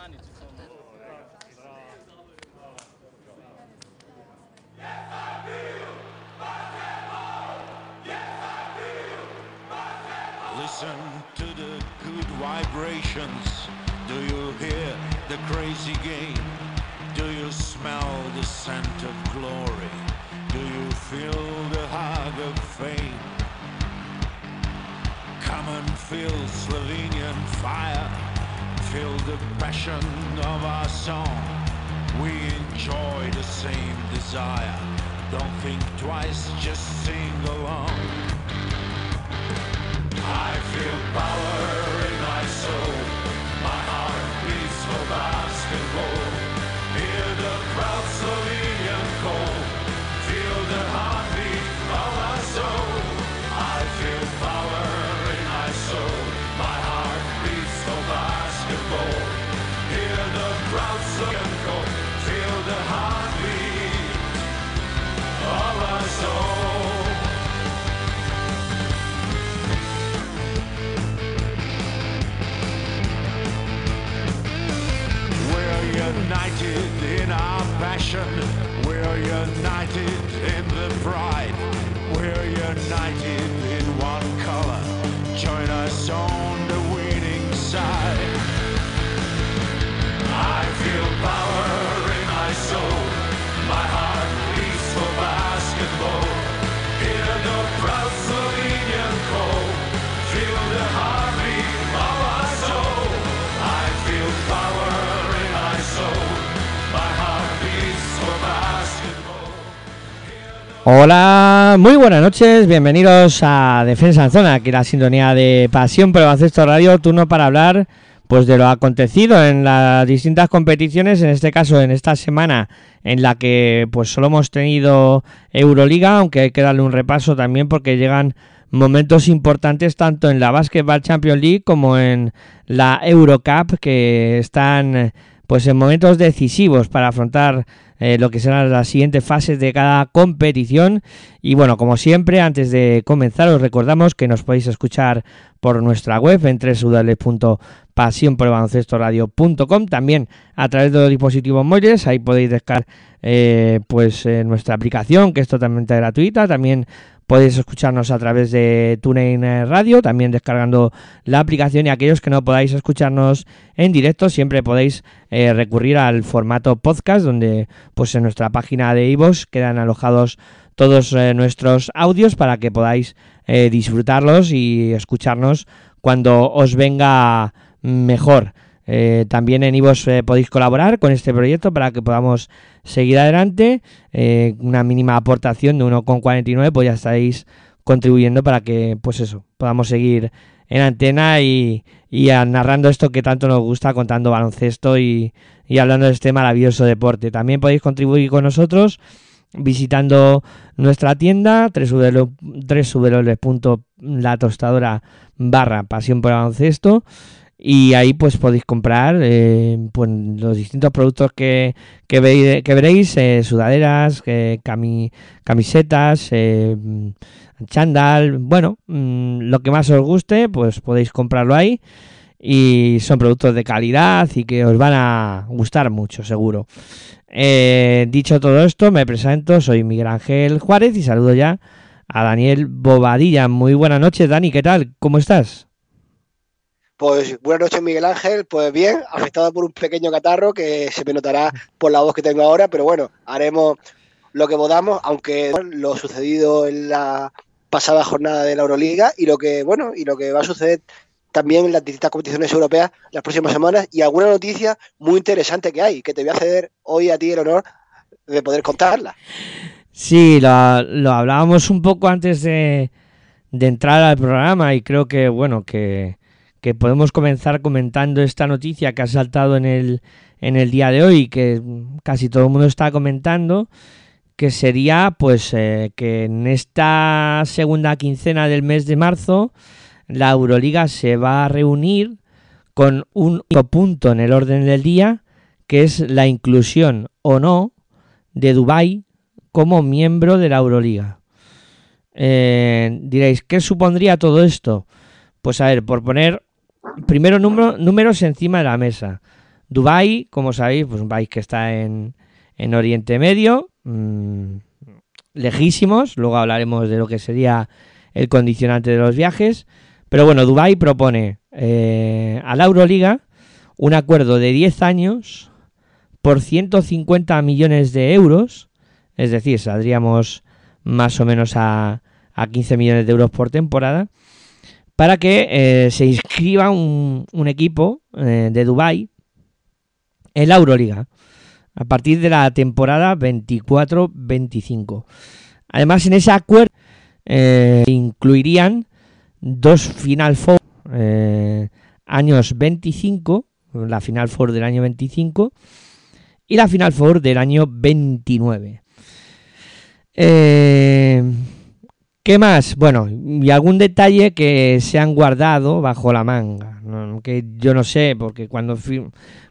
Listen to the good vibrations. Do you hear the crazy game? Do you smell the scent of glory? Do you feel the hug of fame? Come and feel Slovenian fire. Feel the passion of our song. We enjoy the same desire. Don't think twice, just sing along. I feel power Hola, muy buenas noches, bienvenidos a Defensa en Zona, aquí la sintonía de Pasión por el Radio, turno para hablar pues de lo acontecido en las distintas competiciones, en este caso en esta semana en la que pues solo hemos tenido Euroliga, aunque hay que darle un repaso también porque llegan momentos importantes tanto en la Basketball Champions League como en la Eurocup que están pues en momentos decisivos para afrontar eh, lo que serán las siguientes fases de cada competición. Y bueno, como siempre, antes de comenzar, os recordamos que nos podéis escuchar por nuestra web en www.pasionporbaloncestoradio.com también a través de los dispositivos móviles, ahí podéis descargar eh, pues eh, nuestra aplicación que es totalmente gratuita, también podéis escucharnos a través de TuneIn Radio, también descargando la aplicación y aquellos que no podáis escucharnos en directo siempre podéis eh, recurrir al formato podcast donde pues en nuestra página de iVoox quedan alojados todos nuestros audios para que podáis disfrutarlos y escucharnos cuando os venga mejor. Eh, también en Ivos podéis colaborar con este proyecto para que podamos seguir adelante. Eh, una mínima aportación de 1,49 pues ya estáis contribuyendo para que pues eso podamos seguir en antena y, y narrando esto que tanto nos gusta, contando baloncesto y, y hablando de este maravilloso deporte. También podéis contribuir con nosotros visitando nuestra tienda www.latostadora barra pasión por baloncesto y ahí pues podéis comprar eh, pues, los distintos productos que, que, ve- que veréis, eh, sudaderas, eh, cami- camisetas, chándal, bueno, mm, lo que más os guste, pues podéis comprarlo ahí y son productos de calidad y que os van a gustar mucho, seguro. Dicho todo esto, me presento, soy Miguel Ángel Juárez y saludo ya a Daniel Bobadilla. Muy buenas noches, Dani, ¿qué tal? ¿Cómo estás? Pues buenas noches, Miguel Ángel. Pues bien, afectado por un pequeño catarro que se me notará por la voz que tengo ahora, pero bueno, haremos lo que podamos, aunque lo sucedido en la pasada jornada de la Euroliga y lo que bueno y lo que va a suceder también en las distintas competiciones europeas las próximas semanas y alguna noticia muy interesante que hay que te voy a ceder hoy a ti el honor de poder contarla. Sí, lo, hablábamos un poco antes de entrar al programa y creo que, bueno, que, que podemos comenzar comentando esta noticia que ha saltado en el, en el día de hoy que casi todo el mundo está comentando, que sería pues eh, que en esta segunda quincena del mes de marzo la Euroliga se va a reunir con un punto en el orden del día, que es la inclusión o no de Dubái como miembro de la Euroliga. Eh, diréis, ¿qué supondría todo esto? Pues a ver, por poner primero número- números encima de la mesa. Dubái, como sabéis, pues un país que está en, en Oriente Medio, mmm, lejísimos, luego hablaremos de lo que sería el condicionante de los viajes, pero bueno, Dubái propone eh, a la Euroliga un acuerdo de 10 años por 150 millones de euros, es decir, saldríamos más o menos a, a 15 millones de euros por temporada, para que eh, se inscriba un, equipo eh, de Dubái en la Euroliga a partir de la temporada 24-25. Además, en ese acuerdo eh, incluirían dos Final Four años 25, la Final Four del año 25 y la Final Four del año 29. Eh, ¿Qué más? Bueno, y algún detalle que se han guardado bajo la manga, que yo no sé, porque cuando,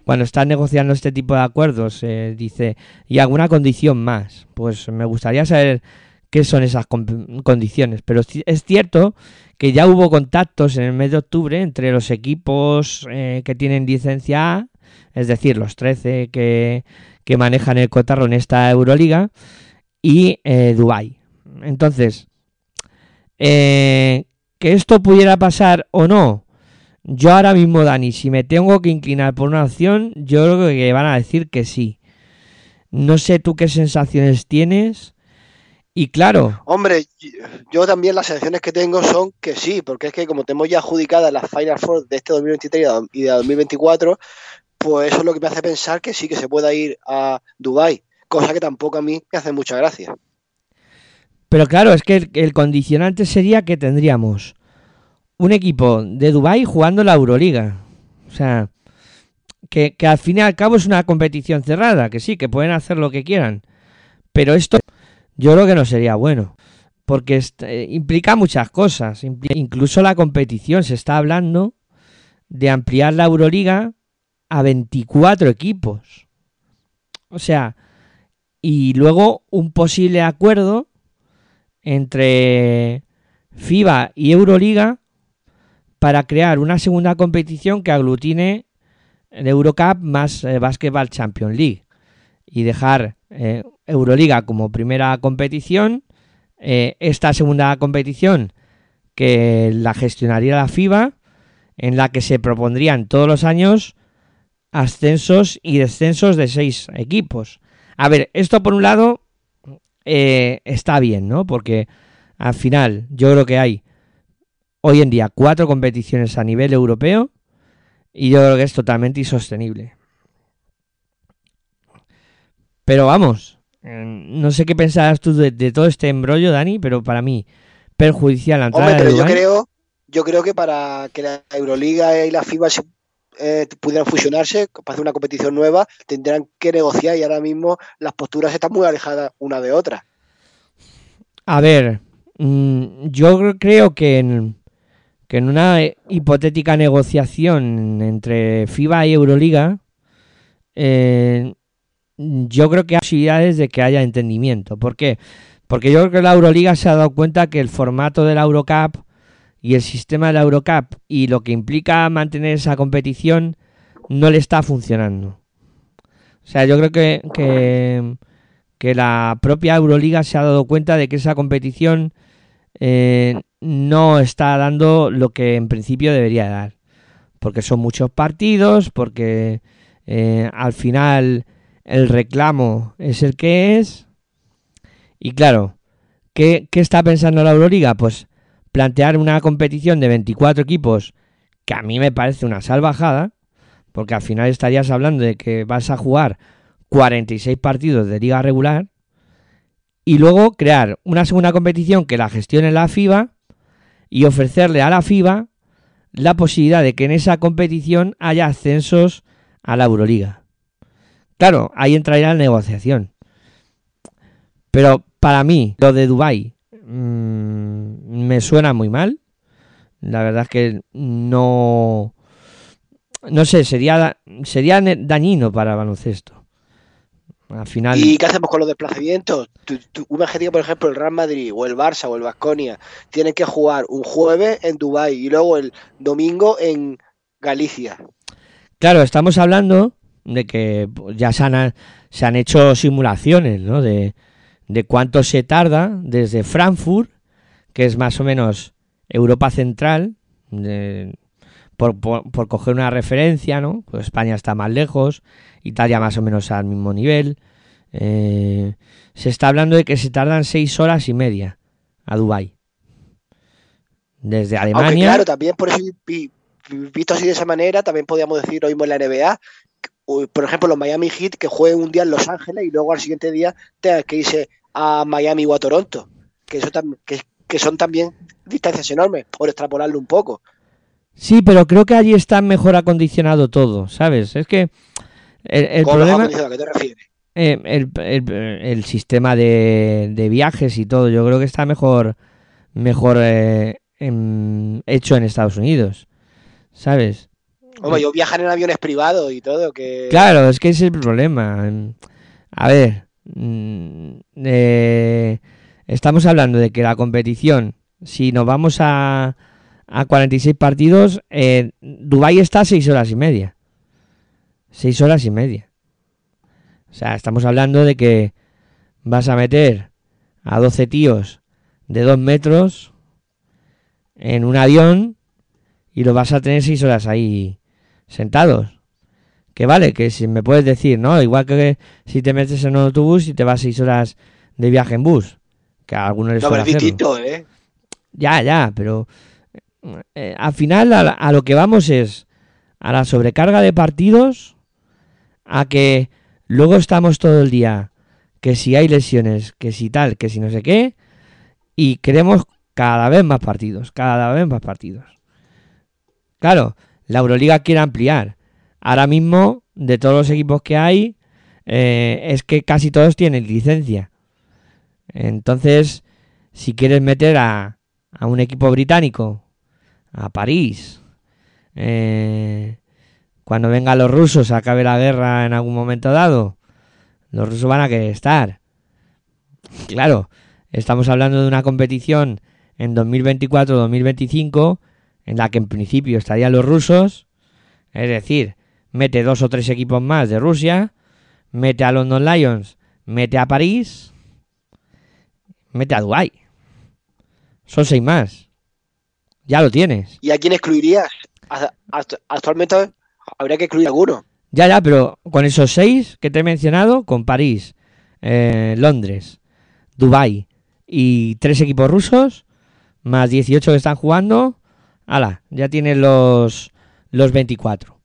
cuando están negociando este tipo de acuerdos eh, dice, y alguna condición más, pues me gustaría saber qué son esas condiciones, pero es cierto que ya hubo contactos en el mes de octubre entre los equipos eh, que tienen licencia A, es decir, los 13 que, que manejan el cotarro en esta Euroliga, y eh, Dubai. Entonces, eh, que esto pudiera pasar o no, yo ahora mismo, Dani, si me tengo que inclinar por una opción, yo creo que van a decir que sí. No sé tú qué sensaciones tienes. Y claro. Hombre, yo también las sensaciones que tengo son que sí, porque es que como tenemos ya adjudicadas las Final Four de este 2023 y de 2024, pues eso es lo que me hace pensar que sí que se pueda ir a Dubai, cosa que tampoco a mí me hace mucha gracia. Pero claro, es que el, condicionante sería que tendríamos un equipo de Dubai jugando la Euroliga. O sea, que, al fin y al cabo es una competición cerrada, que sí, que pueden hacer lo que quieran. Pero esto yo creo que no sería bueno, porque eh, implica muchas cosas. Incluso la competición, se está hablando de ampliar la Euroliga a 24 equipos. O sea, y luego un posible acuerdo entre FIBA y Euroliga para crear una segunda competición que aglutine el Eurocup más eh, Basketball Champions League y dejar eh, Euroliga como primera competición, eh, esta segunda competición que la gestionaría la FIBA, en la que se propondrían todos los años ascensos y descensos de seis equipos. A ver, esto por un lado eh, está bien, ¿no? Porque al final yo creo que hay hoy en día cuatro competiciones a nivel europeo y yo creo que es totalmente insostenible. Pero vamos, no sé qué pensabas tú de, de, todo este embrollo, Dani, pero para mí perjudicial la entrada Hombre, pero de yo creo, yo creo que para que la Euroliga y la FIBA se, eh, pudieran fusionarse para hacer una competición nueva, tendrán que negociar y ahora mismo las posturas están muy alejadas una de otra. A ver, mmm, yo creo que en, que en una hipotética negociación entre FIBA y Euroliga, eh, yo creo que hay posibilidades de que haya entendimiento. ¿Por qué? Porque yo creo que la Euroliga se ha dado cuenta que el formato de la Eurocup y el sistema de la Eurocup y lo que implica mantener esa competición no le está funcionando. O sea, yo creo que, que, la propia Euroliga se ha dado cuenta de que esa competición eh, no está dando lo que en principio debería dar. Porque son muchos partidos, porque eh, al final el reclamo es el que es. Y claro, ¿qué, qué está pensando la Euroliga? Pues plantear una competición de 24 equipos que a mí me parece una salvajada, porque al final estarías hablando de que vas a jugar 46 partidos de liga regular y luego crear una segunda competición que la gestione la FIBA y ofrecerle a la FIBA la posibilidad de que en esa competición haya ascensos a la Euroliga. Claro, ahí entraría la negociación. Pero para mí, lo de Dubai mmm, me suena muy mal. La verdad es que no. No sé, sería, sería dañino para el baloncesto. Al final. ¿Y qué hacemos con los desplazamientos? Tú, tú, imagínate, por ejemplo, el Real Madrid o el Barça o el Vasconia tienen que jugar un jueves en Dubai y luego el domingo en Galicia. Claro, estamos hablando de que ya se han, se han hecho simulaciones, ¿no? De, de cuánto se tarda desde Frankfurt, que es más o menos Europa Central, de- por, por- por coger una referencia, ¿no? Pues España está más lejos, Italia más o menos al mismo nivel. Eh, se está hablando de que se tardan seis horas y media a Dubái. Desde Aunque Alemania. claro, también por eso, vi- vi- visto así de esa manera, también podríamos decir hoy mismo en la NBA, por ejemplo, los Miami Heat que jueguen un día en Los Ángeles y luego al siguiente día tengan que irse a Miami o a Toronto, que, eso que, que son también distancias enormes, por extrapolarlo un poco. Sí, pero creo que allí está mejor acondicionado todo, ¿sabes? Es que el, el ¿Cómo problema? ¿A qué te refieres? eh, el, el- el sistema de, de viajes y todo, yo creo que está mejor, mejor eh, em, hecho en Estados Unidos, ¿sabes? Hombre, yo viajar en aviones privados y todo, que... Claro, es que ese es el problema. Em, A ver, eh, estamos hablando de que la competición, si nos vamos a, a 46 partidos, eh, Dubái está a 6 horas y media. 6 horas y media. O sea, estamos hablando de que vas a meter a 12 tíos de 2 metros en un avión y los vas a tener 6 horas ahí sentados. Que vale, que si me puedes decir, ¿no? Igual que si te metes en un autobús y te vas 6 horas de viaje en bus. Que a algunos les No, pero es distinto, ¿eh? Ya, ya, pero eh, al final a, a lo que vamos es a la sobrecarga de partidos, a que luego estamos todo el día, que si hay lesiones, que si tal, que si no sé qué, y queremos cada vez más partidos, cada vez más partidos. Claro, la Euroliga quiere ampliar. Ahora mismo, de todos los equipos que hay, eh, es que casi todos tienen licencia. Entonces, si quieres meter a, un equipo británico, a París, eh, cuando vengan los rusos, acabe la guerra en algún momento dado, los rusos van a querer estar. Claro, estamos hablando de una competición en 2024-2025 en la que en principio estarían los rusos, es decir, mete dos o tres equipos más de Rusia, mete a London Lions, mete a París, mete a Dubái. Son seis más. Ya lo tienes. ¿Y a quién excluirías? Actualmente habría que excluir a alguno. Ya, ya, pero con esos seis que te he mencionado, con París, eh, Londres, Dubái y tres equipos rusos, más 18 que están jugando, ala, ya tienes los, los 24.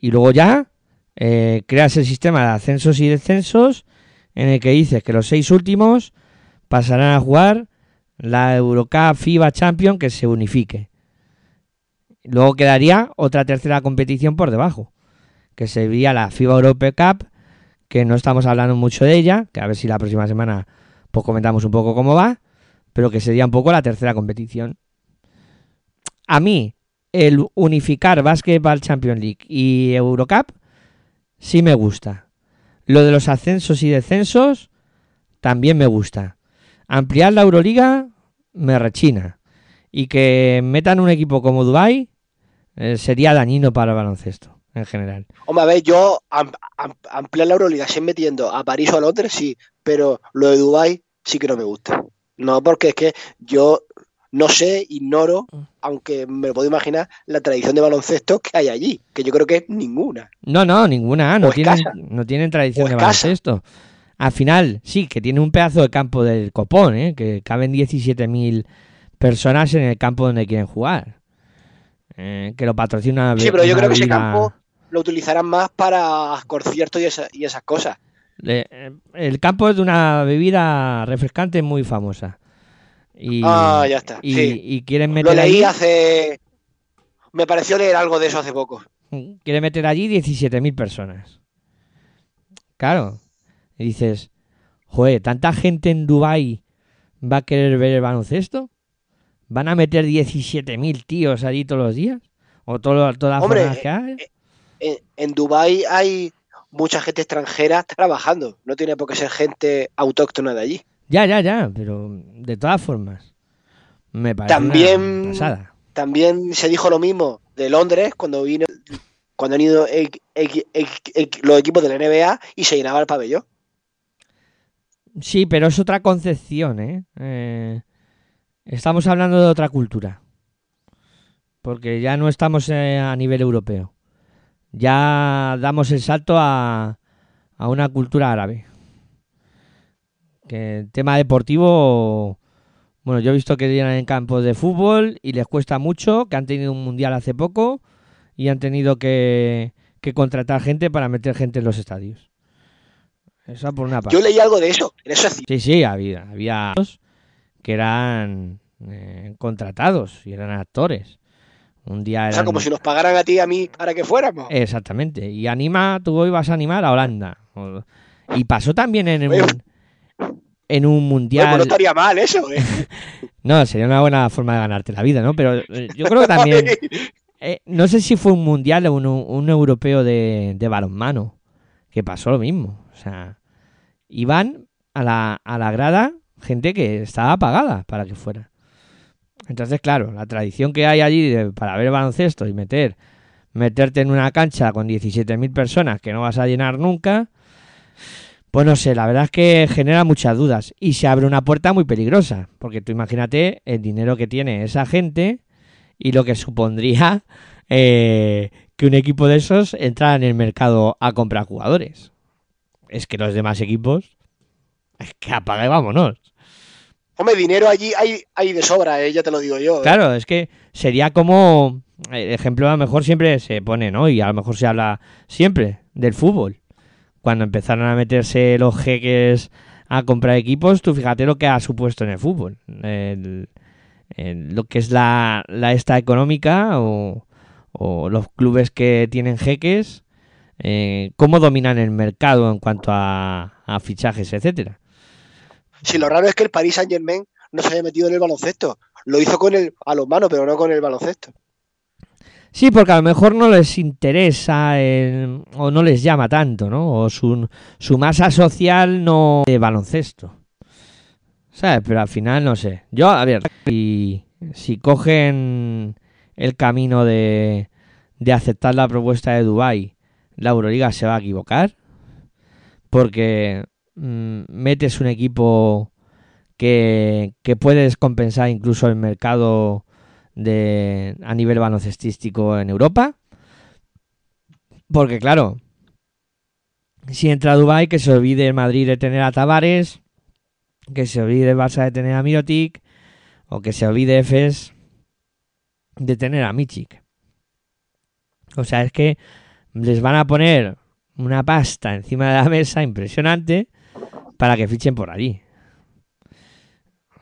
Y luego ya eh, creas el sistema de ascensos y descensos en el que dices que los seis últimos pasarán a jugar la Eurocup FIBA Champion que se unifique. Luego quedaría otra tercera competición por debajo que sería la FIBA Europe Cup, que no estamos hablando mucho de ella, que a ver si la próxima semana pues comentamos un poco cómo va, pero que sería un poco la tercera competición. A mí, el unificar Basketball Champions League y Eurocup sí me gusta. Lo de los ascensos y descensos también me gusta. Ampliar la Euroliga me rechina. Y que metan un equipo como Dubai eh, sería dañino para el baloncesto en general. Hombre, a ver, yo am- am- ampliar la Euroliga sin metiendo a París o a Londres, sí, pero lo de Dubai sí que no me gusta. No, porque es que yo no sé, ignoro, aunque me lo puedo imaginar, la tradición de baloncesto que hay allí, que yo creo que es ninguna. No, no, ninguna. No tienen, escasa. no tienen tradición de baloncesto. Al final, sí, que tiene un pedazo de campo del copón, ¿eh? que caben 17.000 personas en el campo donde quieren jugar. Eh, que lo patrocina. Sí, pero yo creo que ese campo lo utilizarán más para conciertos y, esa- y esas cosas. Eh, el campo es de una bebida refrescante muy famosa. Y, Ah, ya está, Y, sí. y quieren Lo meter leí allí, hace... Me pareció leer algo de eso hace poco. quieren meter allí 17.000 personas. Claro. Y dices, joder, ¿tanta gente en Dubai va a querer ver el baloncesto? ¿Van a meter 17.000 tíos allí todos los días? ¿O todo- todas las que hay? En, en Dubái hay mucha gente extranjera trabajando. No tiene por qué ser gente autóctona de allí. Ya, ya, ya, pero de todas formas. Me parece También- una pasada. También se dijo lo mismo de Londres cuando vino cuando han ido los equipos de la NBA y se llenaba el pabellón. Sí, pero es otra concepción, ¿eh? Eh, Estamos hablando de otra cultura. Porque ya no estamos eh, a nivel europeo. Ya damos el salto a, a una cultura árabe. Que el tema deportivo, bueno, yo he visto que llenan en campos de fútbol y les cuesta mucho, que han tenido un mundial hace poco y han tenido que, que contratar gente para meter gente en los estadios. Eso por una parte. Yo leí algo de eso, eso es Sí, sí, había, había que eran eh, contratados y eran actores. Un día O eran... sea, como si nos pagaran a ti y a mí para que fuéramos. Exactamente. Y anima, tú vas a animar a Holanda. O- Y pasó también en un, en un Oye, pues mundial. no estaría mal eso, ¿eh? No, sería una buena forma de ganarte la vida, ¿no? Pero eh, yo creo que también. eh, no sé si fue un mundial o un, un europeo de, de balonmano. Que pasó lo mismo. O sea, iban a la, a la grada gente que estaba pagada para que fuera. Entonces, claro, la tradición que hay allí de- para ver baloncesto y meter meterte en una cancha con 17.000 personas que no vas a llenar nunca, pues no sé, la verdad es que genera muchas dudas y se abre una puerta muy peligrosa, porque tú imagínate el dinero que tiene esa gente y lo que supondría eh, que un equipo de esos entrara en el mercado a comprar jugadores. Es que los demás equipos, es que apaga y vámonos. Hombre, dinero allí hay, hay de sobra, ¿eh? ya te lo digo yo. ¿eh? Claro, es que sería como, el ejemplo a lo mejor siempre se pone, ¿no? Y a lo mejor se habla siempre del fútbol. Cuando empezaron a meterse los jeques a comprar equipos, tú fíjate lo que ha supuesto en el fútbol. Lo que es la, la esta económica o, los clubes que tienen jeques, eh, cómo dominan el mercado en cuanto a, a fichajes, etcétera. Si lo raro es que el Paris Saint Germain no se haya metido en el baloncesto. Lo hizo con el a los manos, pero no con el baloncesto. Sí, porque a lo mejor no les interesa el- o no les llama tanto, ¿no? O su, masa social no de baloncesto. ¿Sabes? Pero al final no sé. Yo, a ver, si, cogen el camino de, de aceptar la propuesta de Dubai, la Euroliga se va a equivocar. Porque mm, metes un equipo que, que puede descompensar incluso el mercado de a nivel baloncestístico en Europa. Porque claro, si entra a Dubai que se olvide Madrid de tener a Tavares, que se olvide el Barça de tener a Mirotic, o que se olvide Efes de tener a Michik. O sea, es que les van a poner una pasta encima de la mesa impresionante para que fichen por allí.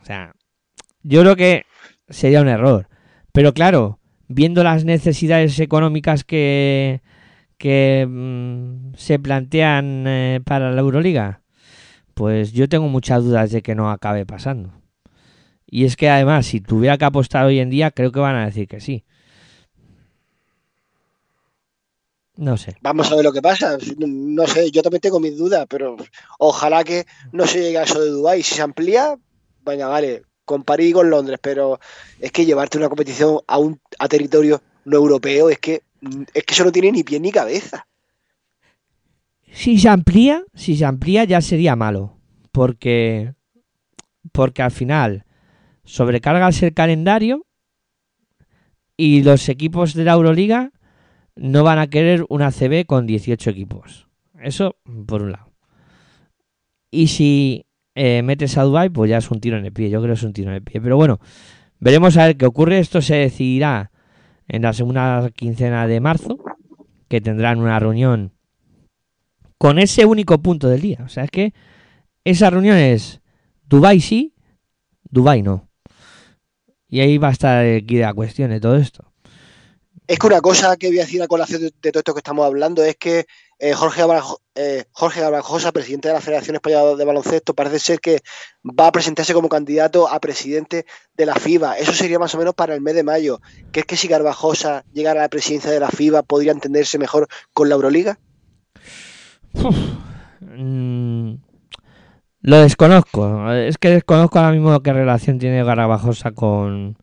O sea, yo creo que sería un error. Pero claro, viendo las necesidades económicas que, mm, se plantean eh, para la Euroliga, pues yo tengo muchas dudas de que no acabe pasando. Y es que además, si tuviera que apostar hoy en día, creo que van a decir que sí. No sé. Vamos a ver lo que pasa. No sé, yo también tengo mis dudas, pero ojalá que no se llegue a eso de Dubái. Si se amplía, venga, vale, con París y con Londres, pero es que llevarte una competición a un a territorio no europeo es que es que eso no tiene ni pie ni cabeza. Si se amplía, si se amplía ya sería malo, porque porque al final sobrecargas el calendario y los equipos de la Euroliga no van a querer una CB con 18 equipos. Eso por un lado. Y si eh, metes a Dubai, pues ya es un tiro en el pie. Yo creo que es un tiro en el pie. Pero bueno, veremos a ver qué ocurre. Esto se decidirá en la segunda quincena de marzo, que tendrán una reunión con ese único punto del día. O sea, es que esa reunión es Dubai sí, Dubai no. Y ahí va a estar aquí la cuestión de todo esto. Es que una cosa que voy a decir a colación de, de todo esto que estamos hablando es que eh, Jorge, Abrajo- eh, presidente de la Federación Española de Baloncesto, parece ser que va a presentarse como candidato a presidente de la FIBA. Eso sería más o menos para el mes de mayo. ¿Crees que si Garbajosa llegara a la presidencia de la FIBA podría entenderse mejor con la Euroliga? Mm, lo desconozco. Es que desconozco ahora mismo qué relación tiene Garabajosa con,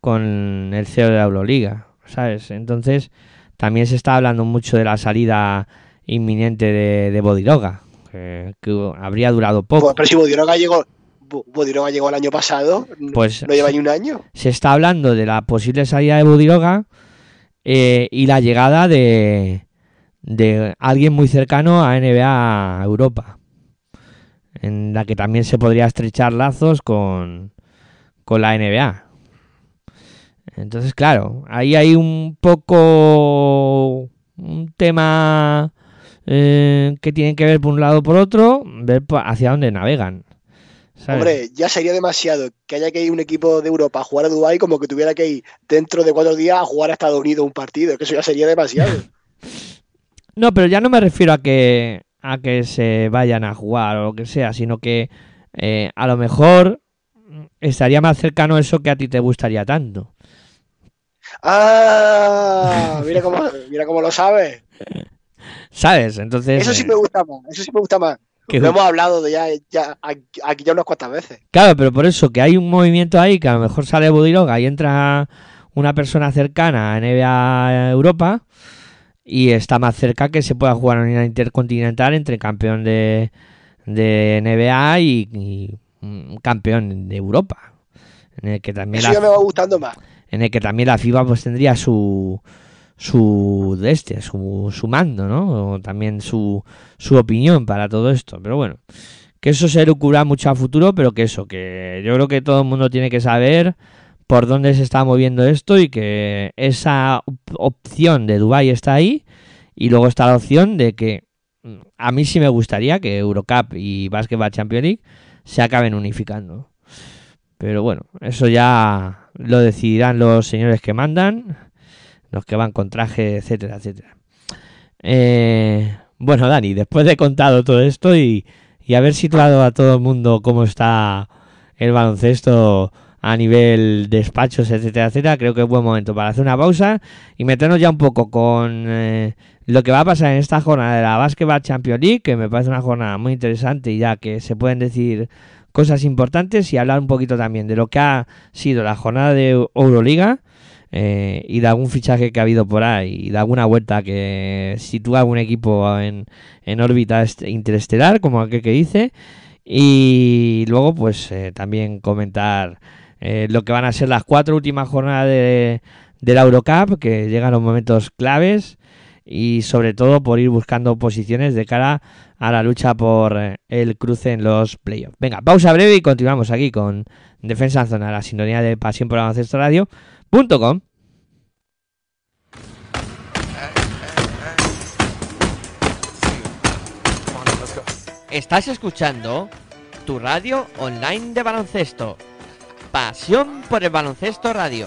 con el CEO de la Euroliga. ¿Sabes? Entonces, también se está hablando mucho de la salida inminente de, de Bodiroga, que, que habría durado poco. Pero si Bodiroga llegó, Bo- Bodiroga llegó el año pasado, Pues no lleva ni un año. se está hablando de la posible salida de Bodiroga eh, y la llegada de, de alguien muy cercano a NBA Europa, en la que también se podría estrechar lazos con, con la NBA. Entonces, claro, ahí hay un poco un tema eh, que tienen que ver por un lado o por otro, ver hacia dónde navegan. ¿sabes? Hombre, ya sería demasiado que haya que ir un equipo de Europa a jugar a Dubái como que tuviera que ir dentro de cuatro días a jugar a Estados Unidos un partido, que eso ya sería demasiado. No, pero ya no me refiero a que a que se vayan a jugar o lo que sea, sino que eh, a lo mejor estaría más cercano eso que a ti te gustaría tanto. Ah, mira cómo, mira cómo lo sabes. ¿Sabes? Entonces, Eso sí eh, me gusta más, eso sí me gusta más. que- Lo hemos hablado de ya, ya aquí ya unas cuantas veces. claro, pero por eso que hay un movimiento ahí que a lo mejor sale Bodiroga y entra una persona cercana a NBA Europa y está más cerca que se pueda jugar una intercontinental entre campeón de, de NBA y, y un campeón de Europa. En el que también Eso la- ya me va gustando más. En el que también la FIBA pues tendría su este, su, su mando, ¿no? O también su, su opinión para todo esto. Pero bueno, que eso se elucubra mucho a futuro, pero que eso, que yo creo que todo el mundo tiene que saber por dónde se está moviendo esto y que esa op- opción de Dubai está ahí y luego está la opción de que mm, a mí sí me gustaría que Eurocup y Basketball Champions League se acaben unificando. Pero bueno, eso ya lo decidirán los señores que mandan, los que van con traje, etcétera, etcétera. Eh, bueno, Dani, después de contado todo esto y, y haber situado a todo el mundo cómo está el baloncesto a nivel despachos, etcétera, etcétera, creo que es buen momento para hacer una pausa y meternos ya un poco con eh, lo que va a pasar en esta jornada de la Basketball Champions League, que me parece una jornada muy interesante ya que se pueden decir cosas importantes y hablar un poquito también de lo que ha sido la jornada de Euroliga eh, y de algún fichaje que ha habido por ahí y de alguna vuelta que sitúa algún equipo en, en órbita est- interestelar, como aquel que dice, y luego pues eh, también comentar eh, lo que van a ser las cuatro últimas jornadas de, de la Eurocup, que llegan los momentos claves y sobre todo por ir buscando posiciones de cara a la lucha por eh, el cruce en los playoffs. Venga, pausa breve y continuamos aquí con Defensa en Zona, la sintonía de Pasión por Baloncesto Radio.com. Estás escuchando tu radio online de baloncesto. Pasión por el baloncesto radio.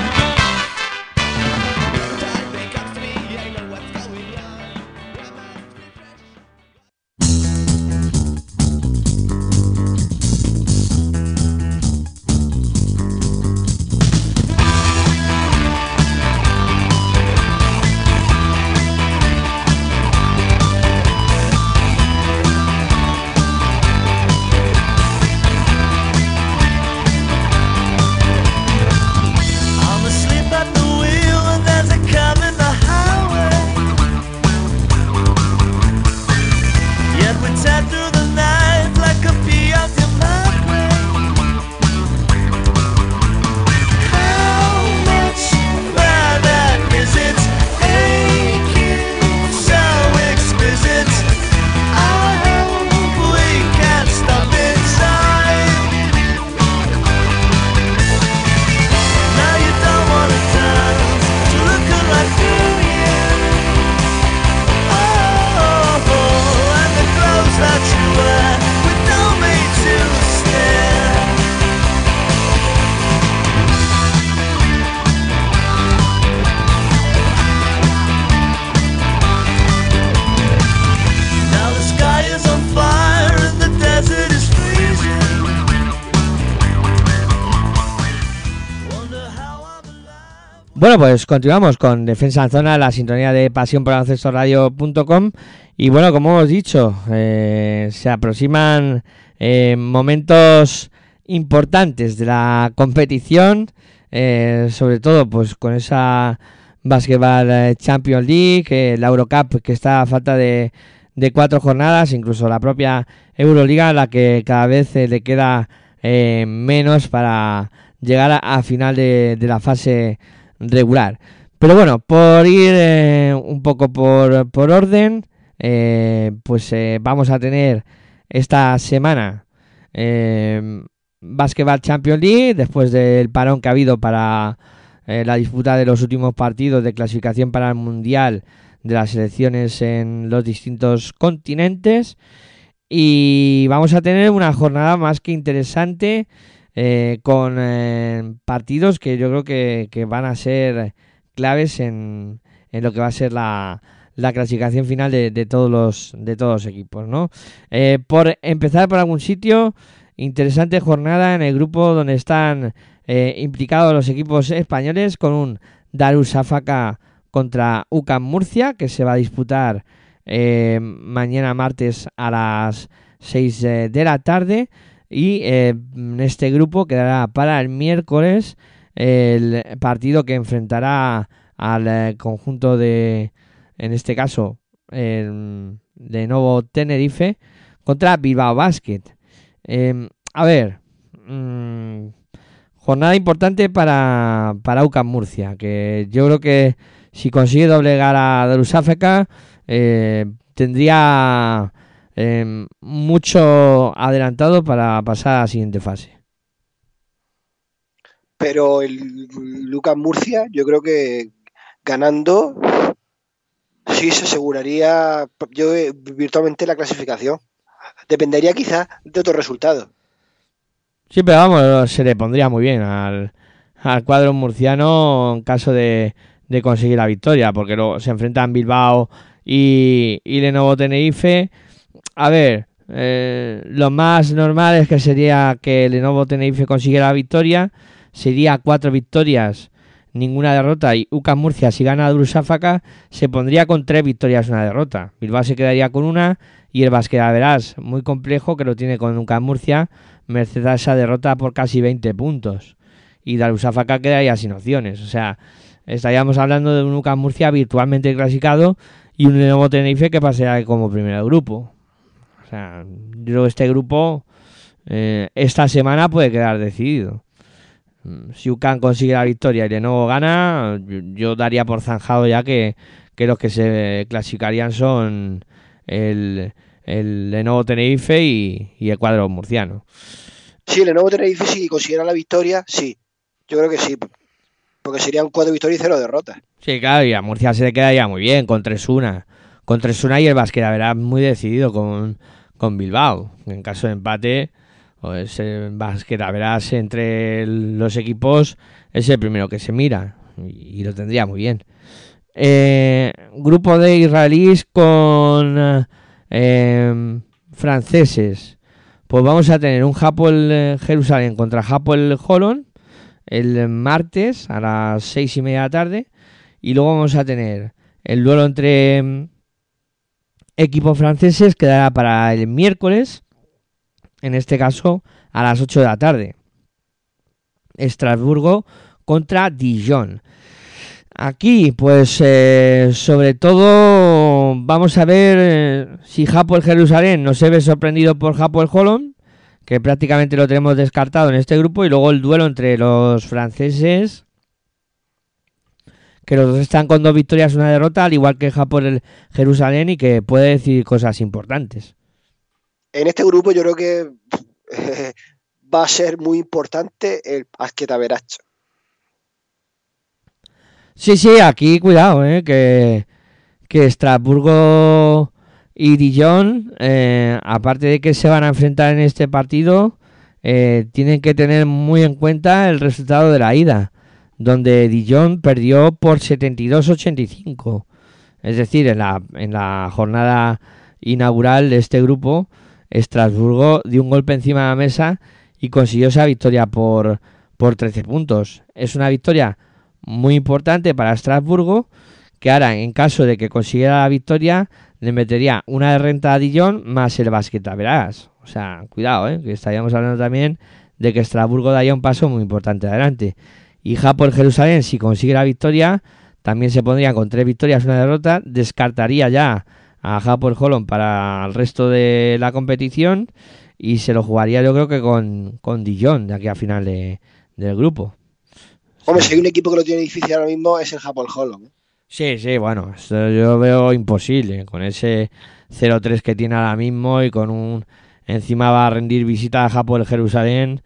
tattooed through the night. Bueno, pues continuamos con Defensa en Zona, la sintonía de pasión por radio.com y bueno, como hemos dicho, eh, se aproximan eh, momentos importantes de la competición, eh, sobre todo pues con esa Basketball Champions League, la Eurocup que está a falta de, cuatro jornadas, incluso la propia Euroliga, la que cada vez le queda menos para llegar a, final de la fase regular. Pero bueno, por ir eh, un poco por, por orden, eh, pues eh, vamos a tener esta semana eh, Basketball Champions League, después del parón que ha habido para la disputa de los últimos partidos de clasificación para el Mundial de las selecciones en los distintos continentes. Y vamos a tener una jornada más que interesante eh, con eh, partidos que yo creo que, van a ser claves en, lo que va a ser la, la clasificación final de, todos los de todos los equipos, ¿no? Eh, por empezar por algún sitio, interesante jornada en el grupo donde están implicados los equipos españoles con un Darussafaka contra UCAM Murcia que se va a disputar mañana martes a las 6 de la tarde. Y eh, este grupo quedará para el miércoles el partido que enfrentará al eh, conjunto de, en este caso, el, de nuevo Tenerife contra Bilbao Basket. Eh, a ver, mmm, jornada importante para, para UCAM Murcia, que yo creo que si consigue doblegar a Darussafaka, eh, tendría eh, mucho adelantado para pasar a la siguiente fase. Pero el Lucas Murcia, yo creo que ganando, sí se aseguraría yo virtualmente la clasificación. Dependería quizás de otros resultados. Sí, pero vamos, se le pondría muy bien al, al cuadro murciano en caso de, de, conseguir la victoria, porque luego se enfrentan Bilbao y, y Lenovo Tenerife a ver, eh, lo más normal es que sería que Lenovo Tenerife consiguiera la victoria. Sería cuatro victorias, ninguna derrota. Y UCAM Murcia, si gana Drusáfaca, se pondría con tres victorias, una derrota. Bilbao se quedaría con una. Y el Basqueda, verás, muy complejo que lo tiene con UCAM Murcia, merced a esa derrota por casi 20 puntos. Y Darussafaka quedaría sin opciones. O sea, estaríamos hablando de un UCAM Murcia virtualmente clasificado y un Lenovo Tenerife que pasaría como primer grupo. Sea, yo creo que este grupo eh, esta semana puede quedar decidido. Si UCAN consigue la victoria y Lenovo gana, yo, yo daría por zanjado ya que, que, los que se clasificarían son el, el Lenovo Tenerife y, y, el cuadro murciano. Sí, el Lenovo Tenerife si consiguiera la victoria, sí. Yo creo que sí. Porque serían cuatro victorias y cero derrotas. Sí, claro, y a Murcia se le quedaría muy bien con 3-1. Con 3-1 y el Basket verá muy decidido con, con Bilbao. En caso de empate, pues el Basket verás entre los equipos es el primero que se mira y, y lo tendría muy bien. Eh, grupo de israelíes con eh, franceses. Pues vamos a tener un Japón Jerusalén contra Japón Holon el martes a las seis y media de la tarde. Y luego vamos a tener el duelo entre equipos franceses que dará para el miércoles, en este caso a las 8 de la tarde. Estrasburgo contra Dijon. Aquí, pues, eh, sobre todo, vamos a ver eh, si Japo el Jerusalén nos se ve sorprendido por Japo el Holon, que prácticamente lo tenemos descartado en este grupo, y luego el duelo entre los franceses que los dos están con dos victorias y una derrota, al igual que Japón el Jerusalén y que puede decir cosas importantes. En este grupo yo creo que eh, va a ser muy importante el Basqueta Veracho. Sí, sí, aquí cuidado, eh, que, que Estrasburgo y Dijon, eh, aparte de que se van a enfrentar en este partido, eh, tienen que tener muy en cuenta el resultado de la ida donde Dijon perdió por 72-85. Es decir, en la, en la jornada inaugural de este grupo, Estrasburgo dio un golpe encima de la mesa y consiguió esa victoria por, por 13 puntos. Es una victoria muy importante para Estrasburgo, que ahora en caso de que consiguiera la victoria le metería una de renta a Dijon más el basqueta, verás. O sea, cuidado, ¿eh? que estaríamos hablando también de que Estrasburgo daría un paso muy importante adelante. Y por Jerusalén, si consigue la victoria, también se pondría con tres victorias, una derrota, descartaría ya a Japón Holland para el resto de la competición y se lo jugaría yo creo que con, con Dijon de aquí a final de, del grupo. Hombre, si hay un equipo que lo tiene difícil ahora mismo es el Japón Holland. ¿eh? Sí, sí, bueno, esto yo veo imposible con ese 0-3 que tiene ahora mismo y con un encima va a rendir visita a Japón Jerusalén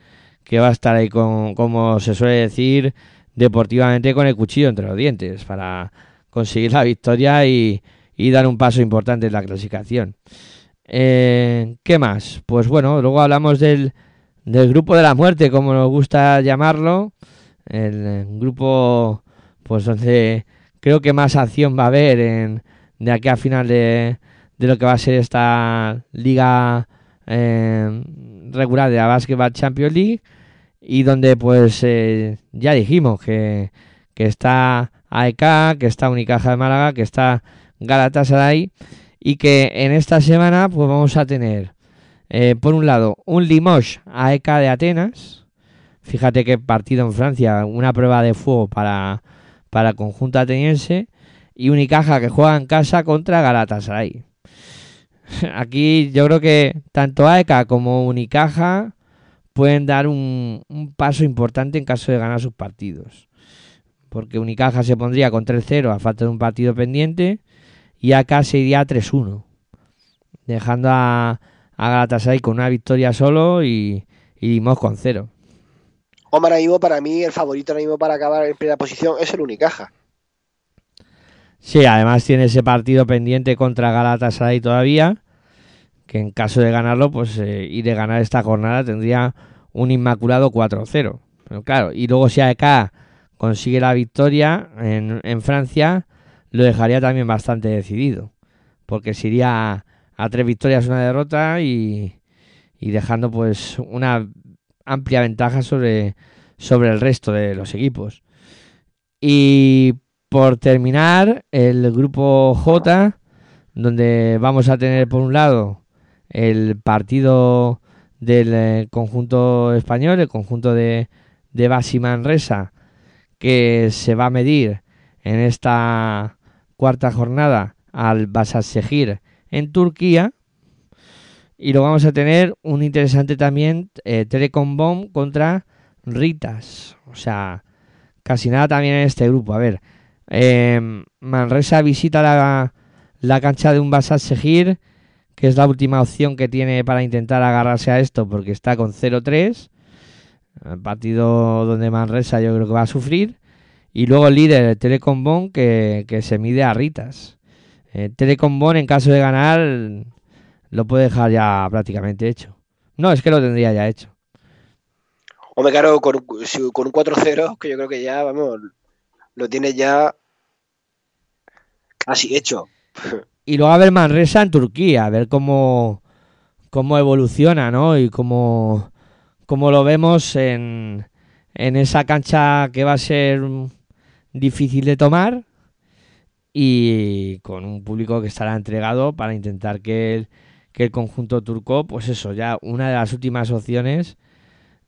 que va a estar ahí con como se suele decir deportivamente con el cuchillo entre los dientes para conseguir la victoria y, dar un paso importante en la clasificación. Eh, ¿Qué más? Pues bueno, luego hablamos del, del grupo de la muerte, como nos gusta llamarlo. El grupo, pues donde creo que más acción va a haber en, de aquí a final de, de lo que va a ser esta liga eh, regular de la Basketball Champions League y donde pues eh, ya dijimos que, que está AEK, que está Unicaja de Málaga, que está Galatasaray y que en esta semana pues vamos a tener eh, por un lado un Limoges AEK de Atenas, fíjate qué partido en Francia, una prueba de fuego para, para el conjunto ateniense y Unicaja que juega en casa contra Galatasaray. Aquí yo creo que tanto AEK como Unicaja pueden dar un, paso importante en caso de ganar sus partidos. Porque Unicaja se pondría con 3-0 a falta de un partido pendiente y acá se iría 3-1, dejando a, a Galatasaray con una victoria solo y, y con 0. Hombre, ahora mismo para mí el favorito ahora mismo para acabar en primera posición es el Unicaja. Sí, además tiene ese partido pendiente contra Galatasaray todavía en caso de ganarlo, pues eh, y de ganar esta jornada tendría un inmaculado 4-0. Pero claro, y luego si acá consigue la victoria en, Francia, lo dejaría también bastante decidido. Porque se iría a, tres victorias, una derrota y, y, dejando pues una amplia ventaja sobre, sobre el resto de los equipos. Y por terminar, el grupo J, donde vamos a tener por un lado el partido del eh, conjunto español, el conjunto de, de Basi Manresa, que se va a medir en esta cuarta jornada al Basaksehir en Turquía. Y lo vamos a tener un interesante también eh, Telecom Bomb contra Ritas. O sea, casi nada también en este grupo. A ver, eh, Manresa visita la, la cancha de un Basaksehir que es la última opción que tiene para intentar agarrarse a esto porque está con 0-3. Partido donde Manresa yo creo que va a sufrir. Y luego el líder, Telecom Bon, que, se mide a Ritas. Eh, en caso de ganar, lo puede dejar ya prácticamente hecho. No, es que lo tendría ya hecho. Hombre, claro, con, con un 4-0, que yo creo que ya, vamos, lo tiene ya casi hecho. y luego a ver Manresa en Turquía, a ver cómo, cómo evoluciona, ¿no? Y cómo, cómo lo vemos en, en esa cancha que va a ser difícil de tomar y con un público que estará entregado para intentar que el, que el conjunto turco, pues eso, ya una de las últimas opciones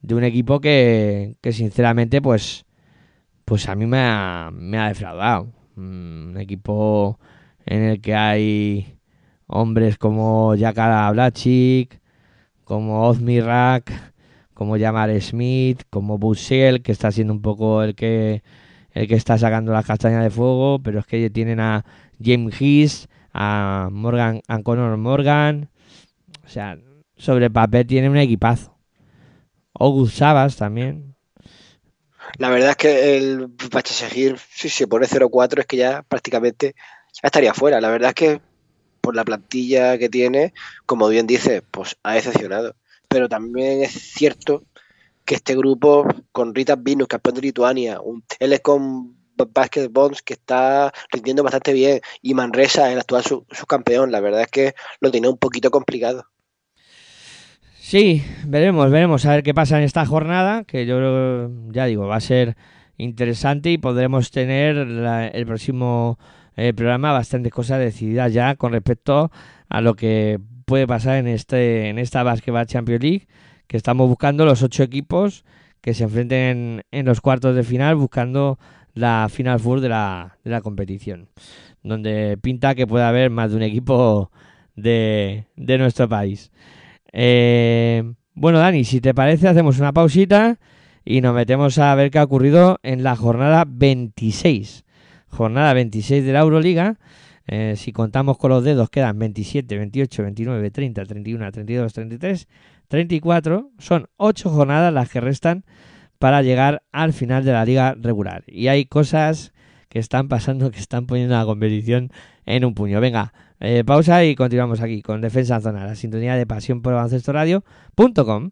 de un equipo que, que sinceramente, pues, pues a mí me ha, me ha defraudado. Mm, un equipo en el que hay hombres como Jakar Blachik, como Ozmirak, como Yamar Smith, como Bussell, que está siendo un poco el que el que está sacando las castañas de fuego, pero es que tienen a James Hiss, a Morgan, a Conor Morgan, o sea, sobre papel tiene un equipazo. August Sabas también. La verdad es que el Pachasegir, si se pone 0-4, es que ya prácticamente estaría fuera. La verdad es que por la plantilla que tiene, como bien dice, pues ha decepcionado. Pero también es cierto que este grupo, con Rita Vinus, campeón de Lituania, un Telecom Basket Bonds que está rindiendo bastante bien, y Manresa, el actual subcampeón, la verdad es que lo tiene un poquito complicado. Sí, veremos, veremos a ver qué pasa en esta jornada, que yo ya digo, va a ser interesante y podremos tener la- el próximo eh, programa bastantes cosas decididas ya con respecto a lo que puede pasar en este en esta Basketball Champions League que estamos buscando los ocho equipos que se enfrenten en los cuartos de final buscando la Final Four de la, de la competición donde pinta que puede haber más de un equipo de, de nuestro país. Eh, bueno, Dani, si te parece, hacemos una pausita y nos metemos a ver qué ha ocurrido en la jornada 26. Jornada 26 de la Euroliga. Eh, si contamos con los dedos, quedan 27, 28, 29, 30, 31, 32, 33, 34. Son 8 jornadas las que restan para llegar al final de la liga regular. Y hay cosas que están pasando que están poniendo la competición en un puño. Venga, eh, pausa y continuamos aquí con Defensa en Zona, la sintonía de pasión por radio.com.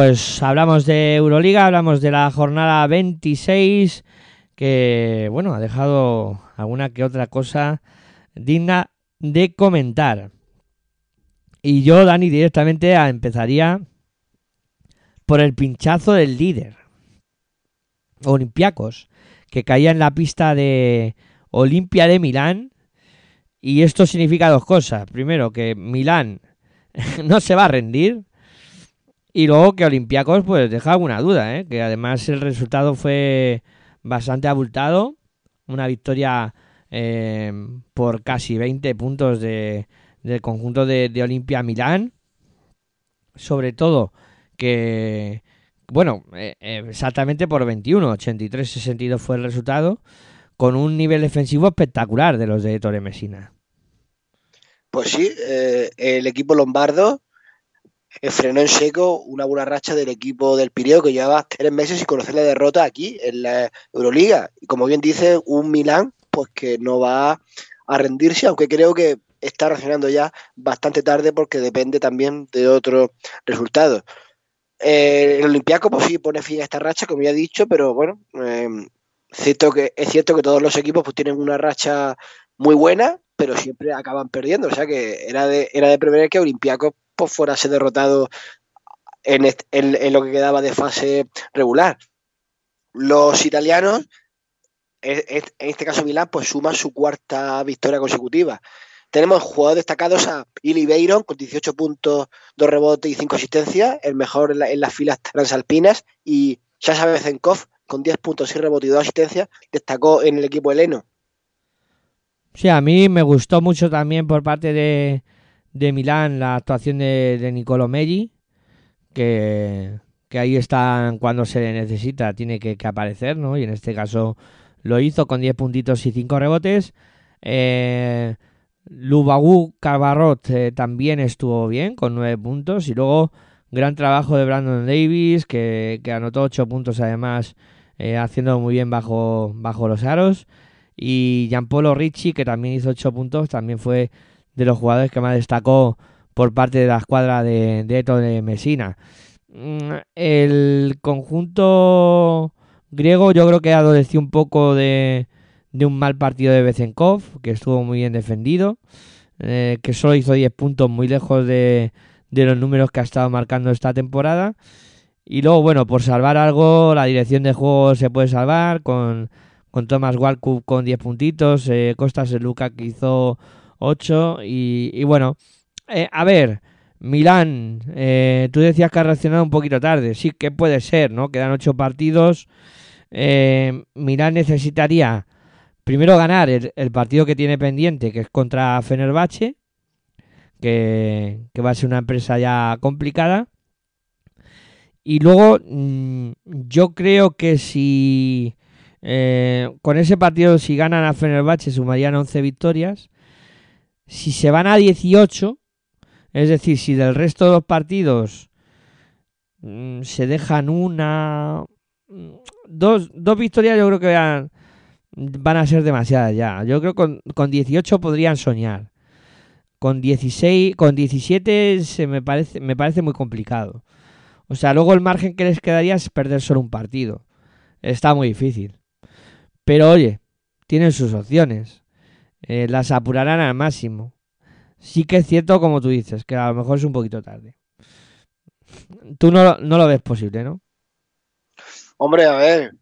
pues hablamos de Euroliga, hablamos de la jornada 26, que bueno, ha dejado alguna que otra cosa digna de comentar. Y yo, Dani, directamente empezaría por el pinchazo del líder, Olympiacos, que caía en la pista de Olimpia de Milán. Y esto significa dos cosas. Primero, que Milán no se va a rendir. Y luego que Olympiacos pues deja alguna duda, ¿eh? que además el resultado fue bastante abultado. Una victoria eh, por casi 20 puntos de, del conjunto de, de Olimpia Milán. Sobre todo que, bueno, eh, exactamente por 21, 83-62 fue el resultado, con un nivel defensivo espectacular de los de Torre Messina. Pues sí, el equipo lombardo frenó en seco una buena racha del equipo del Pireo que llevaba tres meses sin conocer la derrota aquí en la Euroliga. Y como bien dice, un Milán pues que no va a rendirse, aunque creo que está reaccionando ya bastante tarde porque depende también de otros resultados. Eh, el Olympiaco pues sí pone fin a esta racha, como ya he dicho, pero bueno, eh, cierto que, es cierto que todos los equipos pues tienen una racha muy buena, pero siempre acaban perdiendo. O sea que era de, era de prever que Olympiacos fuera a ser derrotado en, en- en lo que quedaba de fase regular. Los italianos, en, en- en este caso Milán, pues suman su cuarta victoria consecutiva. Tenemos jugadores destacados a Ili Beiron con 18 puntos, 2 rebotes y 5 asistencias, el mejor en, en las filas transalpinas, y Sasha Bezenkov con 10 puntos, 6 rebotes y 2 asistencias, destacó en el equipo heleno. Sí, a mí me gustó mucho también por parte de, de Milán la actuación de, de Nicolo Meggi, que, que ahí está cuando se le necesita, tiene que, que aparecer, ¿no? Y en este caso lo hizo con 10 puntitos y 5 rebotes. Eh, Lubagu Cabarrot eh, también estuvo bien con 9 puntos. Y luego gran trabajo de Brandon Davis, que, que anotó 8 puntos además, eh, haciendo muy bien bajo, bajo los aros. Y Gianpolo Ricci, que también hizo 8 puntos, también fue de los jugadores que más destacó por parte de la escuadra de, de Eto de Messina. Mm, El conjunto griego yo creo que adoleció un poco de, de un mal partido de Bezenkov, que estuvo muy bien defendido, eh, que solo hizo 10 puntos muy lejos de, de los números que ha estado marcando esta temporada. Y luego, bueno, por salvar algo, la dirección de juego se puede salvar con, con Thomas Walkup con 10 puntitos, eh, Costas Luca que hizo 8 y, bueno, eh, a ver, Milán, eh, tú decías que ha reaccionado un poquito tarde, sí que puede ser, ¿no? Quedan 8 partidos, eh, Milán necesitaría primero ganar el, partido que tiene pendiente, que es contra Fenerbahce, que, que va a ser una empresa ya complicada. Y luego, mm, yo creo que si eh, con ese partido, si ganan a Fenerbahce, sumarían 11 victorias. Si se van a 18, es decir, si del resto de los partidos mm, se dejan una. mm, Dos, dos victorias, yo creo que van, van a ser demasiadas ya. Yo creo que con, con 18 podrían soñar. Con 16, con 17 se me parece, me parece muy complicado. O sea, luego el margen que les quedaría es perder solo un partido. Está muy difícil. Pero oye, tienen sus opciones. Eh, las apurarán al máximo. Sí que es cierto, como tú dices, que a lo mejor es un poquito tarde. Tú no, lo- no lo ves posible, ¿no? Hombre, a ver,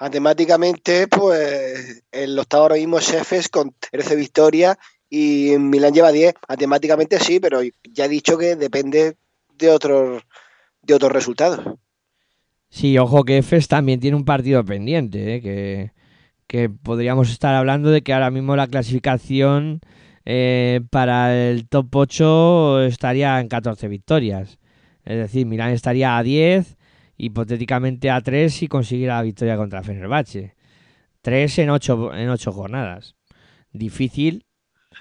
matemáticamente, pues el octavo ahora mismo es con 13 victorias y Milán lleva 10. Matemáticamente sí, pero ya he dicho que depende de otros de otros resultados. Sí, ojo que Efes también tiene un partido pendiente, ¿eh? que, que podríamos estar hablando de que ahora mismo la clasificación eh, para el top 8 estaría en 14 victorias. Es decir, Milán estaría a 10, hipotéticamente a 3 si consiguiera la victoria contra Fenerbahce. 3 en 8, en ocho jornadas. Difícil,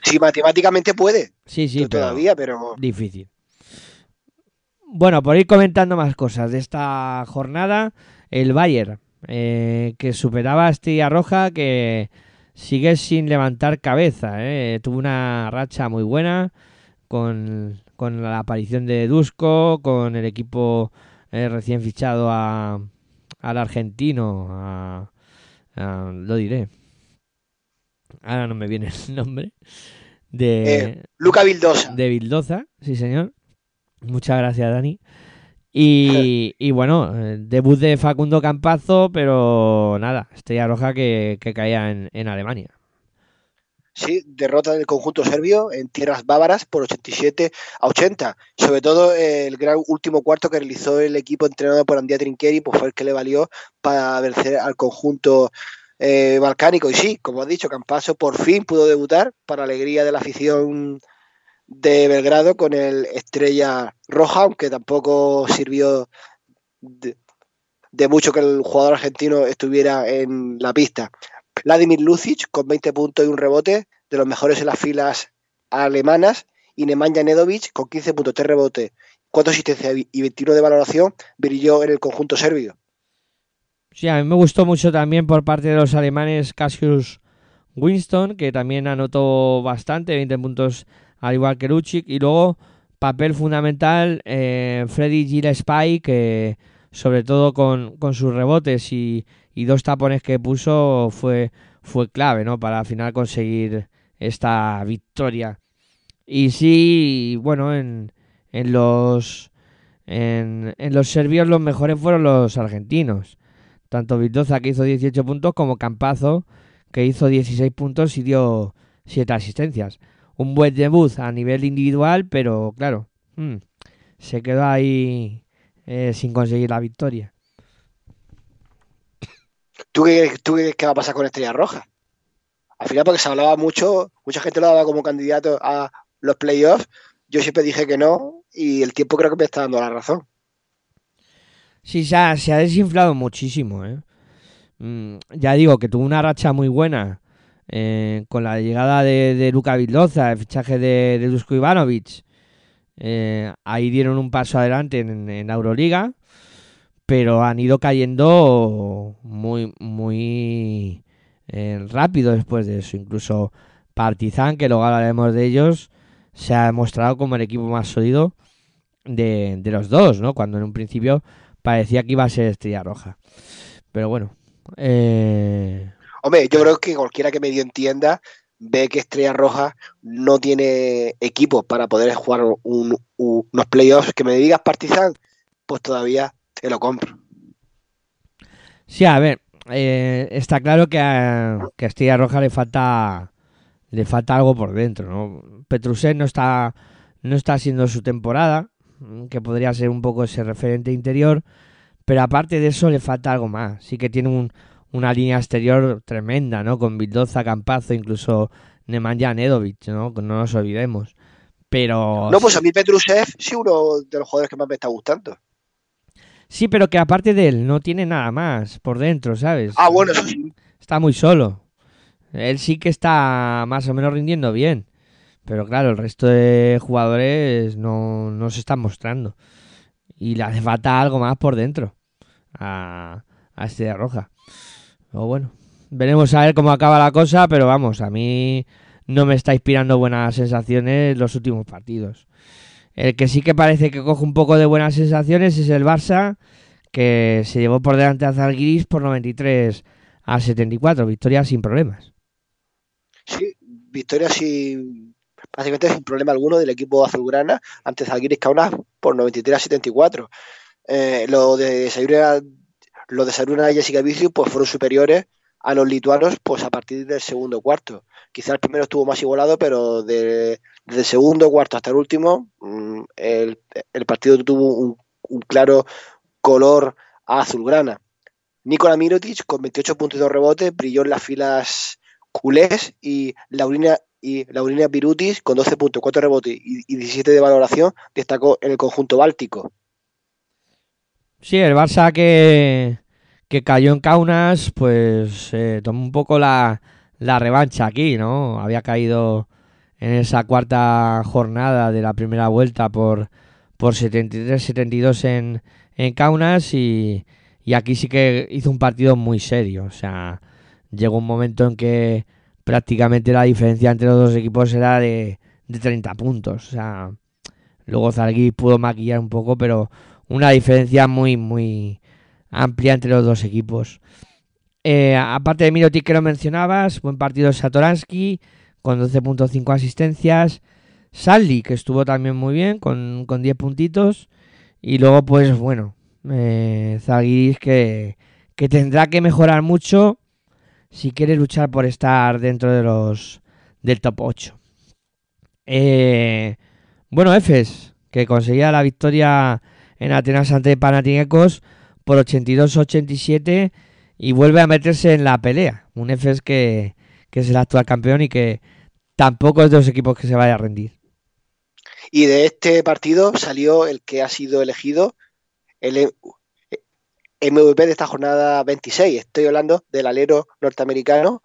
Sí, matemáticamente puede, sí, sí, pero todavía, pero difícil. Bueno, por ir comentando más cosas de esta jornada, el Bayern, eh, que superaba a Estrella Roja, que sigue sin levantar cabeza. eh. Tuvo una racha muy buena con, con la aparición de Dusko, con el equipo eh, recién fichado a, al argentino, a- a- lo diré. Ahora no me viene el nombre. De, Eh, Luca Vildosa. de Bildoza, sí señor. Muchas gracias, Dani. Y, bueno, eh, debut de Facundo Campazo, pero nada, Estrella Roja que, caía en, Alemania. Sí, derrota del conjunto serbio en tierras bávaras por 87 a 80. Sobre todo eh, el gran último cuarto que realizó el equipo entrenado por Andrea Trincheri, pues fue el que le valió para vencer al conjunto eh, balcánico. Y sí, como has dicho, Campaso por fin pudo debutar para alegría de la afición de Belgrado con el Estrella Roja, aunque tampoco sirvió de, mucho que el jugador argentino estuviera en la pista. Vladimir Lucic con 20 puntos y un rebote, de los mejores en las filas alemanas, y Nemanja Nedovic con 15 puntos, 3 rebotes, 4 asistencias y 21 de valoración, brilló en el conjunto serbio. Sí, a mí me gustó mucho también por parte de los alemanes Cassius Winston, que también anotó bastante, 20 puntos al igual que Lucic. Y luego, papel fundamental, eh, Freddy Gillespie, que sobre todo con, con sus rebotes y, y dos tapones que puso fue, fue clave ¿no? para al final conseguir esta victoria. Y sí, bueno, en, en los En, en los serbios los mejores fueron los argentinos. Tanto Vildoza que hizo 18 puntos como Campazo que hizo 16 puntos y dio 7 asistencias. Un buen debut a nivel individual, pero claro, mm, se quedó ahí eh, sin conseguir la victoria. ¿Tú qué, tú qué, qué va a pasar con Estrella Roja? Al final, porque se hablaba mucho, mucha gente lo daba como candidato a los playoffs. Yo siempre dije que no, y el tiempo creo que me está dando la razón. Sí, se ha, se ha desinflado muchísimo, ¿eh? Mm, ya digo que tuvo una racha muy buena eh, con la llegada de, de Luka Vildoza, el fichaje de, de Ivanovic. Eh, ahí dieron un paso adelante en, en Euroliga, pero han ido cayendo muy, muy eh, rápido después de eso. Incluso Partizan, que luego hablaremos de ellos, se ha demostrado como el equipo más sólido de, de los dos, ¿no? Cuando en un principio parecía que iba a ser Estrella Roja. Pero bueno, eh, Hombre, yo creo que cualquiera que medio entienda ve que Estrella Roja no tiene equipo para poder jugar un- un- unos playoffs. Que me digas Partizan, pues todavía te lo compro. Sí, a ver, eh, está claro que a, que a Estrella Roja le falta le falta algo por dentro, ¿no? Petruset no está no está haciendo su temporada, que podría ser un poco ese referente interior, pero aparte de eso le falta algo más. Sí que tiene un- una línea exterior tremenda, ¿no? Con Vildoza, Campazo, incluso Nemanja Nedovic, ¿no? No nos olvidemos. Pero No, pues a mí Petrusev sí uno de los jugadores que más me está gustando. sí, pero que aparte de él no tiene nada más por dentro, ¿sabes? Ah, bueno, eso sí. está muy solo. Él sí que está más o menos rindiendo bien. Pero claro, el resto de jugadores no, no se están mostrando. Y le hace falta algo más por dentro a, a Estrella Roja. Pero bueno, veremos a ver cómo acaba la cosa. Pero vamos, a mí no me está inspirando buenas sensaciones los últimos partidos. El que sí que parece que coge un poco de buenas sensaciones es el Barça, que se llevó por delante a Zalgiris por 93 a 74. Victoria sin problemas. Sí, victoria sin básicamente sin problema alguno del equipo azulgrana ante Zalgiris Kaunas por 93 a 74. Eh, lo de Sabrina, lo de Sabrina y Jessica Vicius pues fueron superiores a los lituanos pues a partir del segundo cuarto. Quizá el primero estuvo más igualado, pero de- desde el segundo cuarto hasta el último mm, el, partido tuvo un, claro color azulgrana. Nikola Mirotic con 28 puntos y 2 rebotes brilló en las filas culés y Laurina y Laurina Virutis con 12 puntos, 4 rebotes y 17 de valoración destacó en el conjunto báltico. Sí, el Barça que, que cayó en Kaunas, pues eh, tomó un poco la, la revancha aquí, ¿no? Había caído en esa cuarta jornada de la primera vuelta por, por 73-72 en, en Kaunas y, y aquí sí que hizo un partido muy serio. O sea, llegó un momento en que prácticamente la diferencia entre los dos equipos era de, de 30 puntos. O sea, luego Zalgiris pudo maquillar un poco, pero una diferencia muy, muy amplia entre los dos equipos. Eh, aparte de Mirotic que lo mencionabas, buen partido Satoransky con 12.5 asistencias. Saldi, que estuvo también muy bien, con, con 10 puntitos. Y luego, pues bueno, eh, Zalgiris que, que tendrá que mejorar mucho si quiere luchar por estar dentro de los del top 8. Eh, bueno, Efes, que conseguía la victoria en Atenas ante Panathinaikos por 82-87 y vuelve a meterse en la pelea. Un Efes que, es el actual campeón y que tampoco es de los equipos que se vaya a rendir. Y de este partido salió el que ha sido elegido el eh, MVP de esta jornada 26. Estoy hablando del alero norteamericano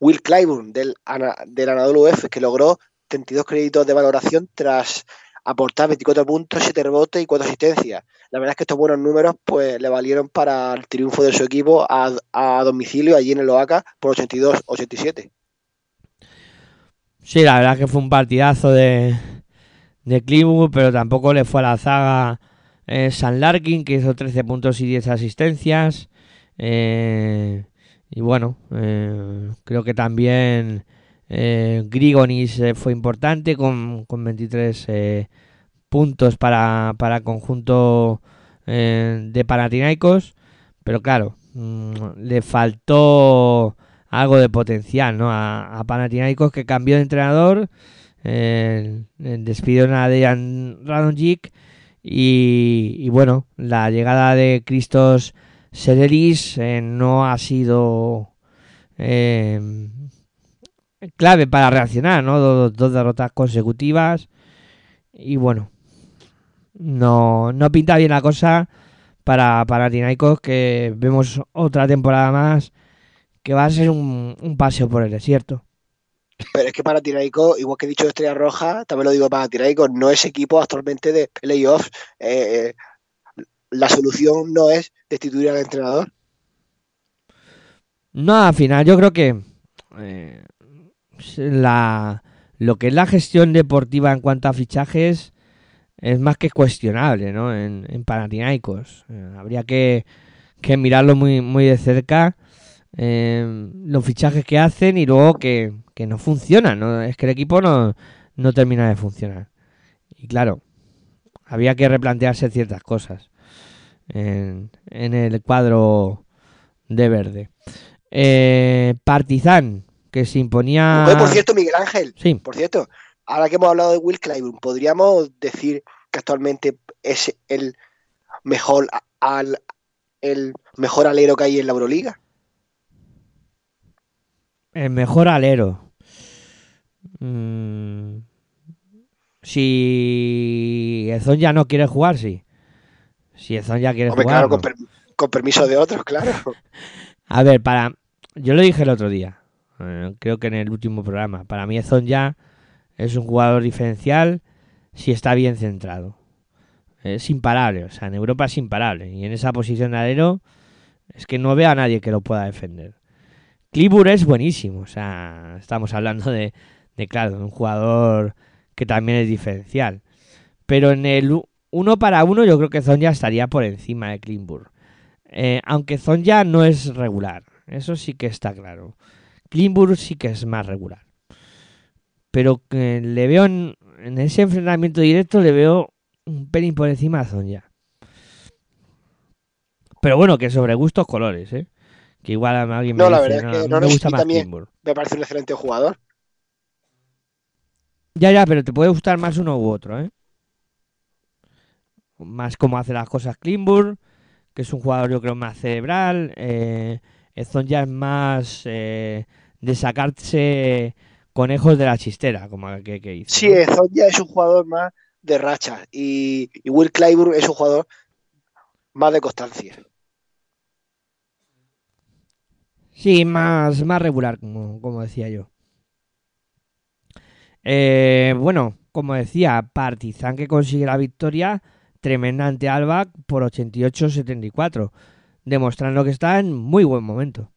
Will Clyburn del, Ana- del Anadolu Efes, que logró 32 créditos de valoración tras aportar 24 puntos, 7 rebotes y 4 asistencias. La verdad es que estos buenos números pues le valieron para el triunfo de su equipo a, domicilio allí en el Oaxaca por 82-87. Sí, la verdad que fue un partidazo de, de Cleveland, pero tampoco le fue a la zaga eh, San Larkin, que hizo 13 puntos y 10 asistencias. Eh, y bueno, eh, creo que también eh, Grigonis eh, fue importante con, con 23 eh, puntos para, para conjunto de Panathinaikos, pero claro, mm, le faltó algo de potencial ¿no? a, a que cambió de entrenador, despidió a Dejan Radonjic y, bueno, la llegada de Christos Sederis eh, no ha sido clave para reaccionar, ¿no? Dos, dos derrotas consecutivas y bueno, no, no pinta bien la cosa para Panathinaikos que vemos otra temporada más que va a ser un, un paseo por el desierto. Pero es que Panathinaikos, igual que he dicho de Estrella Roja, también lo digo para Panathinaikos, no es equipo actualmente de playoffs. Eh, la solución no es destituir al entrenador. No, al final yo creo que eh, la, lo que es la gestión deportiva en cuanto a fichajes es más que cuestionable, ¿no? En, en Panathinaikos. Eh, habría que, que mirarlo muy, muy de cerca. eh, los fichajes que hacen y luego que, que no funcionan, ¿no? Es que el equipo no, no termina de funcionar. Y claro, había que replantearse ciertas cosas en, en el cuadro de verde. Eh, Partizan, que se imponía... Oye, por cierto, Miguel Ángel, Sí, por cierto, ahora que hemos hablado de Will Clyburn, ¿podríamos decir que actualmente es el mejor al el mejor alero que hay en la Euroliga? el mejor alero. Mm, si Ezon ya no quiere jugar, sí. Si Ezon ya quiere Hombre, jugar. claro, con, per- con permiso de otros, claro. A ver, para. Yo lo dije el otro día. Eh, creo que en el último programa. Para mí, Ezon ya es un jugador diferencial si está bien centrado. Es imparable. O sea, en Europa es imparable. Y en esa posición de alero es que no veo a nadie que lo pueda defender. Clibur es buenísimo. O sea, estamos hablando de, de, claro, un jugador que también es diferencial. Pero en el uno para uno, yo creo que Zonja estaría por encima de Klimburg. Eh, aunque Zonja no es regular, eso sí que está claro. Klimburg sí que es más regular. Pero que le veo en, en ese enfrentamiento directo, le veo un pelín por encima a Zonja. Pero bueno, que sobre gustos colores, ¿eh? Que igual a alguien me No, la dice, verdad es que no, me gusta más también-. Me parece un excelente jugador. Ya, ya, pero te puede gustar más uno u otro, ¿eh? Más cómo hace las cosas Klimburg, que es un jugador yo creo más cerebral. Eh, Ezon ya es más eh, de sacarse conejos de la chistera, como que, que dice. Sí, ¿no? Zonja es un jugador más de rachas y, y Will Clyburn es un jugador más de constancia. Sí, más, más regular, como, como decía yo. Eh, bueno, como decía, Partizan que consigue la victoria tremenda ante Alba por 88-74, demostrando que está en muy buen momento.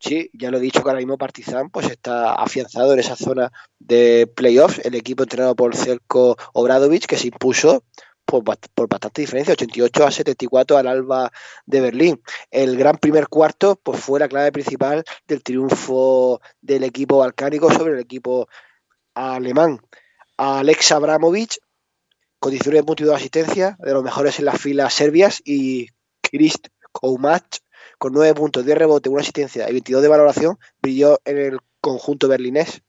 Sí, ya lo he dicho que ahora mismo Partizan pues está afianzado en esa zona de playoffs. El equipo entrenado por Celko Obradovic que se impuso por, por bastante diferencia, 88 a 74 al Alba de Berlín. El gran primer cuarto pues fue la clave principal del triunfo del equipo balcánico sobre el equipo alemán. Alex Abramovic con 19 puntos y 2 asistencias, de los mejores en las filas serbias, y Krist Koumac con 9 puntos, 10 rebotes, 1 asistencia y 22 de valoración, brilló en el conjunto berlinés.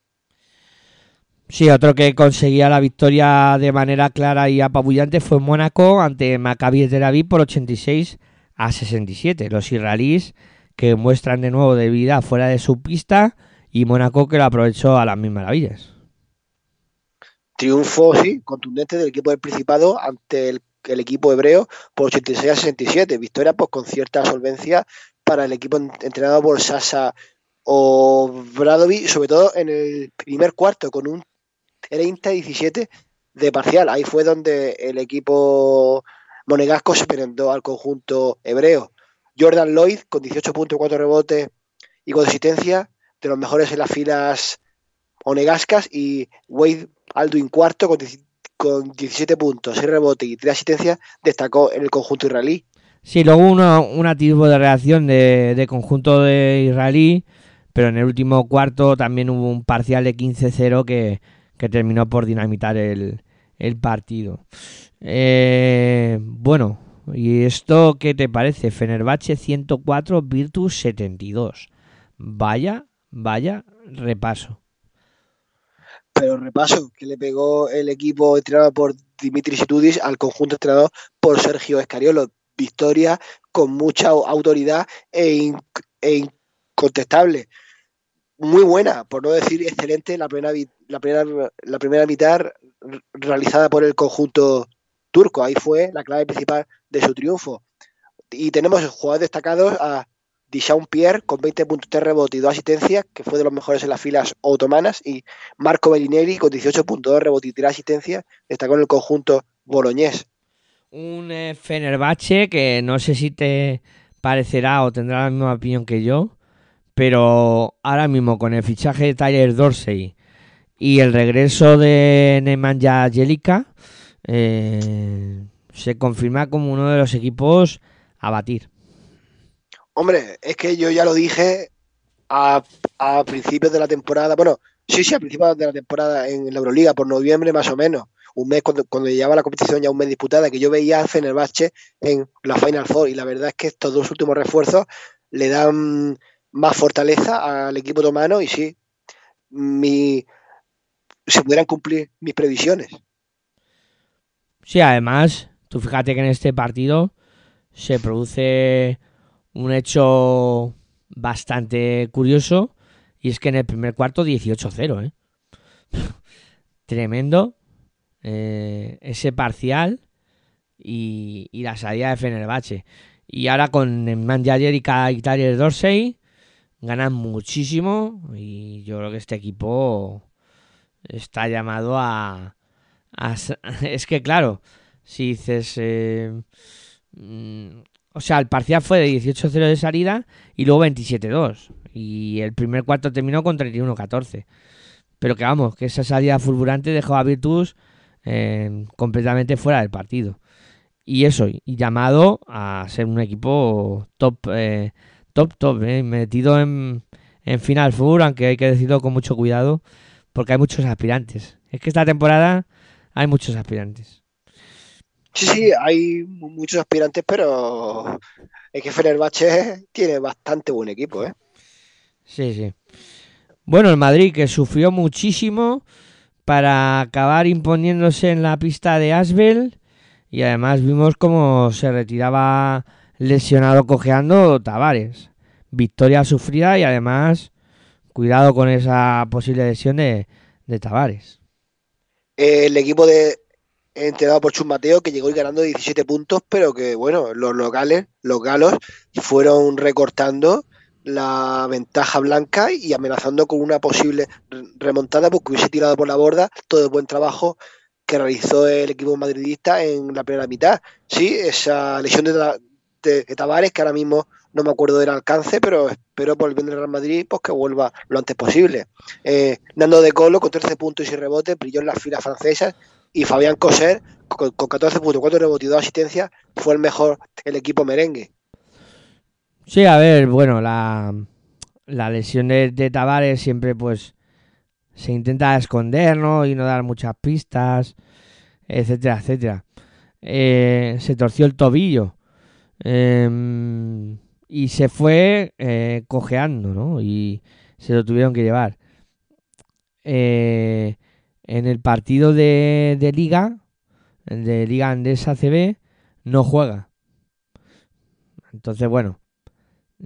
Sí, otro que conseguía la victoria de manera clara y apabullante fue Mónaco ante Maccabi Tel Aviv por 86 a 67. Los israelíes que muestran de nuevo debilidad fuera de su pista y Mónaco que lo aprovechó a las mil maravillas. Triunfo, sí, contundente del equipo del Principado ante el, el equipo hebreo por 86 a 67. Victoria pues con cierta solvencia para el equipo en- entrenado por Sasa Obradovic, sobre todo en el primer cuarto con un 30-17 de parcial. Ahí fue donde el equipo monegasco se merendó al conjunto hebreo. Jordan Lloyd con 18 puntos, 4 rebotes y con asistencia, de los mejores en las filas monegascas y Wade Alduin cuarto con, 10 con 17 puntos, 6 rebotes y 3 asistencias, destacó en el conjunto israelí. Sí, luego una, un tipo de reacción de, de conjunto de israelí, pero en el último cuarto también hubo un parcial de 15-0 que, que terminó por dinamitar el, el partido. Eh, bueno, ¿y esto qué te parece? Fenerbahce 104, Virtus 72. Vaya, vaya repaso. Pero repaso que le pegó el equipo entrenado por Dimitri Situdis al conjunto entrenado por Sergio Escariolo. Victoria con mucha autoridad e, e incontestable. Muy buena, por no decir excelente, la primera, la primera, la primera mitad realizada por el conjunto turco. Ahí fue la clave principal de su triunfo. Y tenemos jugadores destacados a Dijon Pierre con 20 puntos de rebote y 2 asistencias, que fue de los mejores en las filas otomanas, y Marco Bellinelli con 18 puntos de rebote y 3 asistencias, destacó en el conjunto boloñés. Un eh, Fenerbahce que no sé si te parecerá o tendrá la misma opinión que yo, pero ahora mismo con el fichaje de Tyler Dorsey y el regreso de Nemanja Jelica, eh, se confirma como uno de los equipos a batir. Hombre, es que yo ya lo dije a, principios de la temporada, bueno, sí, sí, a principios de la temporada en la Euroliga, por noviembre más o menos, un mes cuando, cuando llevaba la competición ya un mes disputada, que yo veía a Fenerbahce en la Final Four y la verdad es que estos dos últimos refuerzos le dan más fortaleza al equipo otomano y sí, mi, se pudieran cumplir mis previsiones. Sí, además, tú fíjate que en este partido se produce un hecho bastante curioso y es que en el primer cuarto 18-0, ¿eh? Tremendo eh, ese parcial y, y la salida de Fenerbahce. Y ahora con Nemanja Jerica y Tyler Dorsey ganan muchísimo y yo creo que este equipo está llamado a, a es que claro, si dices eh, mm, o sea, el parcial fue de 18-0 de salida y luego 27-2 y el primer cuarto terminó con 31-14. Pero que vamos, que esa salida fulgurante dejó a Virtus eh, completamente fuera del partido. Y eso, y llamado a ser un equipo top, eh, top, top, eh, metido en, en Final Four, aunque hay que decirlo con mucho cuidado, porque hay muchos aspirantes. Es que esta temporada hay muchos aspirantes. Sí, sí, hay mu- muchos aspirantes, pero es que Fenerbahce tiene bastante buen equipo, ¿eh? Sí, sí. Bueno, el Madrid que sufrió muchísimo para acabar imponiéndose en la pista de Asbel y además vimos cómo se retiraba lesionado cojeando Tavares. Victoria sufrida y además cuidado con esa posible lesión de, de Tavares. el equipo de entrenado por Chus Mateo que llegó ganando 17 puntos, pero que bueno, los locales, los galos, fueron recortando la ventaja blanca y amenazando con una posible re- remontada porque hubiese tirado por la borda todo el buen trabajo que realizó el equipo madridista en la primera mitad. Sí, esa lesión de, de- de Tavares, que ahora mismo no me acuerdo del alcance, pero espero por el bien del Real Madrid pues que vuelva lo antes posible. Eh, Nando de Colo con 13 puntos y rebotes brilló en las filas francesas y Fabián Coser con, con 14 puntos, 4 rebotes y 2 asistencias fue el mejor el equipo merengue. Sí, a ver, bueno, la, la lesión de, de Tavares siempre pues se intenta esconder, ¿no? Y no dar muchas pistas, etcétera, etcétera. Eh, se torció el tobillo em, y se fue eh, cojeando, ¿no? Y se lo tuvieron que llevar. Eh, en el partido de, de Liga, de Liga Andesa CB, no juega. Entonces, bueno,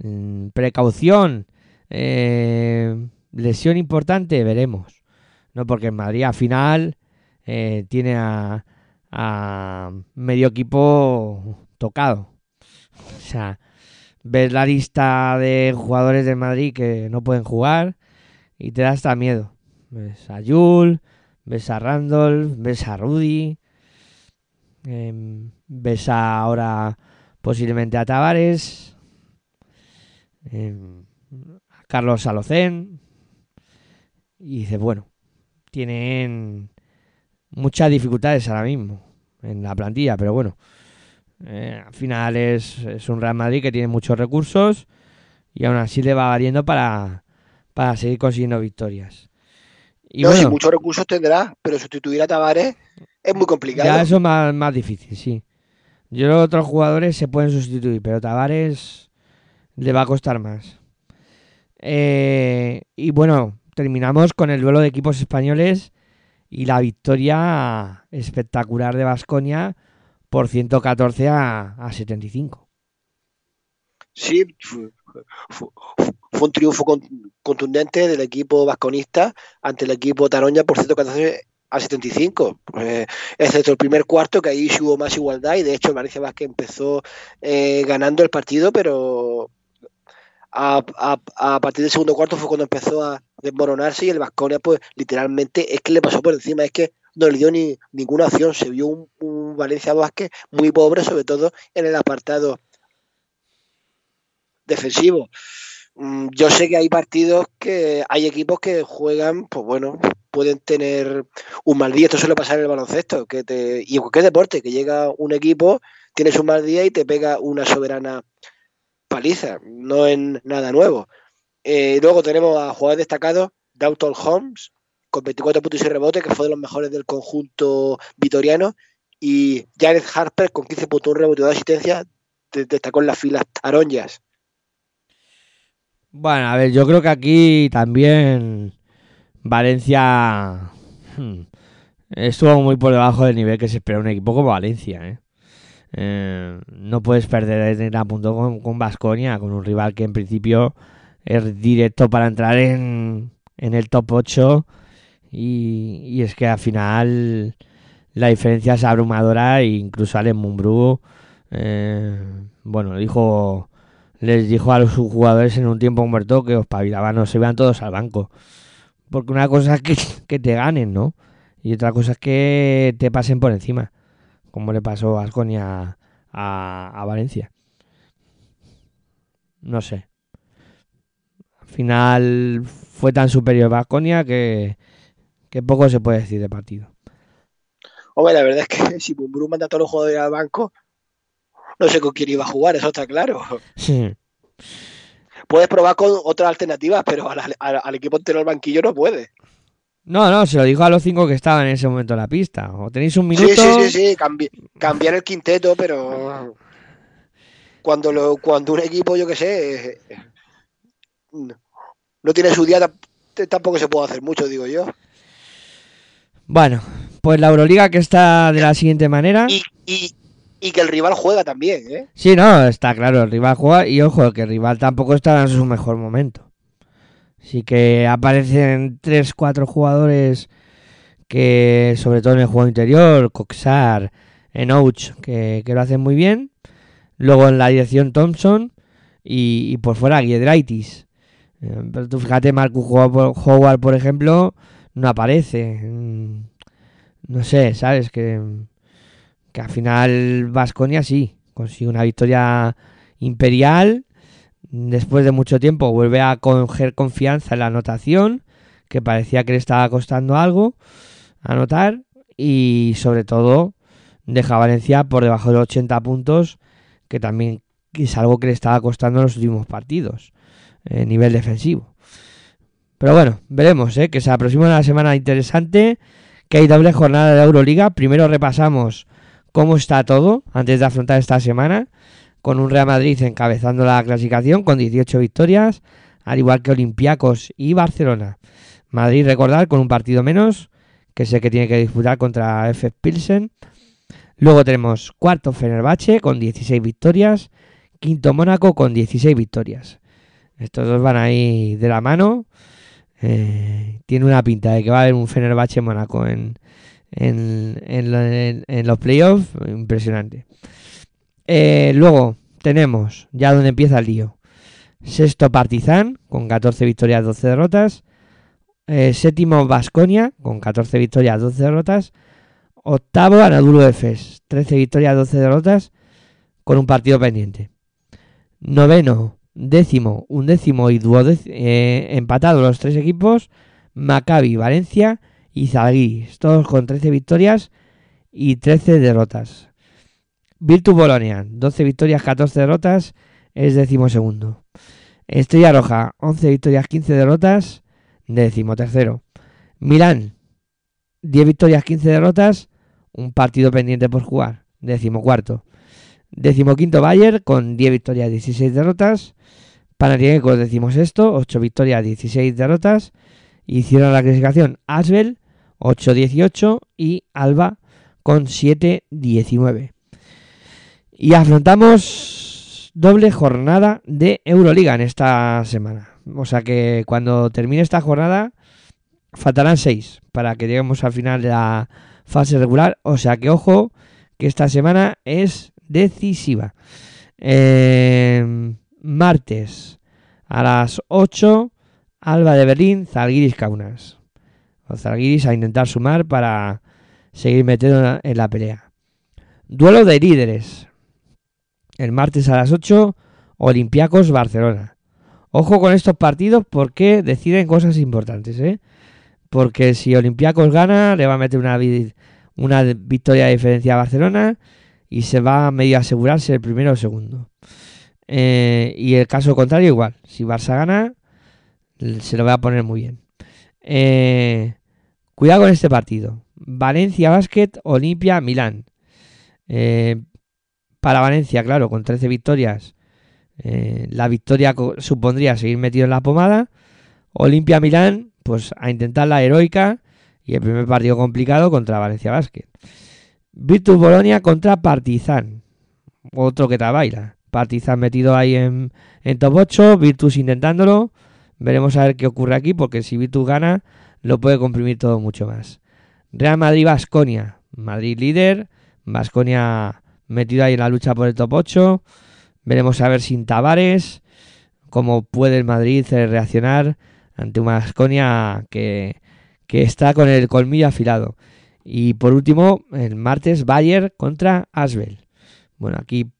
Mm, precaución, eh, lesión importante, veremos. No, porque en Madrid al final eh, tiene a, a medio equipo tocado. O sea, ves la lista de jugadores del Madrid que no pueden jugar y te da hasta miedo. Ves a Yul, ves a Randolph, ves a Rudy, em, ves a ahora posiblemente a Tavares, em, a Carlos Salocén. Y dices, bueno, tienen muchas dificultades ahora mismo en la plantilla, pero bueno, eh, al final es, es un Real Madrid que tiene muchos recursos y aún así le va valiendo para, para seguir consiguiendo victorias. Y no, si bueno, muchos recursos tendrá, pero sustituir a Tavares es muy complicado. ya eso es más, más difícil, sí. Yo creo que otros jugadores se pueden sustituir, pero Tavares le va a costar más. Eh, y bueno, terminamos con el duelo de equipos españoles y la victoria espectacular de Vasconia por 114 a, a 75. Sí, fue un triunfo con- contundente del equipo vasconista ante el equipo Taronja por 114 a 75. Eh, excepto el primer cuarto, que ahí hubo más igualdad y de hecho Valencia Vázquez empezó eh, ganando el partido, pero a partir del segundo cuarto fue cuando empezó a desmoronarse y el Vasconia pues literalmente es que le pasó por encima, es que no le dio ni ninguna opción, se vio un, un Valencia Vázquez muy pobre, sobre todo en el apartado defensivo. Mm, Yo sé que hay partidos que hay equipos que juegan, pues bueno, pueden tener un mal día. Esto suele pasar en el baloncesto, y en cualquier deporte, que llega un equipo, tienes un mal día y te pega una soberana paliza. No es nada nuevo. Eh, luego tenemos a jugadores destacados, Downton Holmes, con 24 puntos y rebote, que fue de los mejores del conjunto vitoriano, y Jared Harper con 15 puntos, un rebote de- destacó en las filas taronjas. Bueno, a ver, yo creo que aquí también Valencia hmm, estuvo muy por debajo del nivel que se espera un equipo como Valencia. ¿eh? Eh, no puedes perder en a punto con, con Vasconia, con un rival que en principio es directo para entrar en, en el top 8 y, y es que al final la diferencia es abrumadora e incluso Allen Mumbrú eh, bueno, dijo les dijo a los jugadores en un tiempo muerto que os pavilaban, no se iban todos al banco. Porque una cosa es que, que te ganen, ¿no? Y otra cosa es que te pasen por encima, como le pasó a Asconia a, a Valencia. No sé. Al final fue tan superior Vasconia que, que poco se puede decir de partido. Hombre, la verdad es que si Mumbrú manda a todos los jugadores al banco, no sé con quién iba a jugar, eso está claro. Puedes probar con otras alternativas, pero al, al- al equipo entero al banquillo no puede. No, no, se lo dijo a los cinco que estaban en ese momento en la pista. O tenéis un Sí, minuto. sí, sí, sí, cambi- cambiar el quinteto, pero cuando lo, cuando un equipo, yo qué sé, no, no tiene su día, tampoco se puede hacer mucho, digo yo. Bueno, pues la Euroliga que está de la siguiente manera. Y, y, y que el rival juega también, ¿eh? Sí, no, está claro, el rival juega y ojo, que el rival tampoco está en su mejor momento. Así que aparecen 3-4 jugadores que, sobre todo en el juego interior, Coxar, Enouch, que, que lo hacen muy bien. Luego en la dirección Thompson y, y por fuera Giedraitis. Eh, Pero tú fíjate, Marcus Howard, Howard, por ejemplo, no aparece. Mm, No sé, ¿sabes? Que, que al final Vasconia sí, consigue una victoria imperial. Después de mucho tiempo vuelve a coger confianza en la anotación, que parecía que le estaba costando algo anotar. Y sobre todo deja a Valencia por debajo de los 80 puntos, que también es algo que le estaba costando en los últimos partidos, a nivel defensivo. Pero bueno, veremos, ¿eh? que se aproxima una semana interesante, que hay doble jornada de Euroliga. Primero repasamos cómo está todo antes de afrontar esta semana, con un Real Madrid encabezando la clasificación con 18 victorias, al igual que Olympiacos y Barcelona. Madrid, recordar, con un partido menos, que sé que tiene que disputar contra F. Pilsen. Luego tenemos cuarto Fenerbahce con 16 victorias, quinto Mónaco con 16 victorias. Estos dos van ahí de la mano. Eh, tiene una pinta de que va a haber un Fenerbahce Mónaco en, en, en, lo- en- en los playoffs. Impresionante. Eh, luego tenemos, ya donde empieza el lío, sexto Partizan con 14 victorias, 12 derrotas. Eh, séptimo Vasconia con 14 victorias, 12 derrotas. Octavo Anadolu Efes, 13 victorias, 12 derrotas con un partido pendiente. Noveno, décimo, undécimo y duodécimo, eh, empatados los tres equipos, Maccabi, Valencia y Zalgiris, todos con 13 victorias y 13 derrotas. Virtus Bolonia, 12 victorias, 14 derrotas, es décimo segundo. Estrella Roja, 11 victorias, 15 derrotas, décimo tercero. Milán, 10 victorias, 15 derrotas, un partido pendiente por jugar, décimo cuarto. Décimo quinto Bayern con 10 victorias, 16 derrotas. Panathinaikos decimos esto, 8 victorias, 16 derrotas. Y cierra la clasificación Asbel, 8-18 y Alba con 7-19. Y afrontamos doble jornada de Euroliga en esta semana. O sea que cuando termine esta jornada faltarán 6 para que lleguemos al final de la fase regular. O sea que ojo que esta semana es decisiva. Eh, martes a las 8, Alba de Berlín, Zalgiris Kaunas. O Zalgiris a intentar sumar para seguir metiendo en la pelea. Duelo de líderes. El martes a las 8, Olympiacos Barcelona. Ojo con estos partidos porque deciden cosas importantes, ¿eh? Porque si Olympiacos gana, le va a meter una, una victoria de diferencia a Barcelona y se va a medio asegurarse el primero o segundo. Eh, y el caso contrario igual. Si Barça gana, se lo va a poner muy bien. Eh, cuidado con este partido. Valencia Basket, Olimpia, Milán. Eh, para Valencia, claro, con 13 victorias, eh, la victoria supondría seguir metido en la pomada. Olimpia Milán, pues a intentar la heroica y el primer partido complicado contra Valencia Basket. Virtus Bolonia contra Partizan. Otro que te baila. Partizan metido ahí en, en top 8, Virtus intentándolo. Veremos a ver qué ocurre aquí, porque si Virtus gana, lo puede comprimir todo mucho más. Real Madrid Basconia. Madrid líder. Basconia metido ahí en la lucha por el top 8. Veremos a ver sin Tavares cómo puede el Madrid eh, reaccionar ante una Basconia que, que está con el colmillo afilado. Y por último, el martes Bayern contra Asbel. Bueno, aquí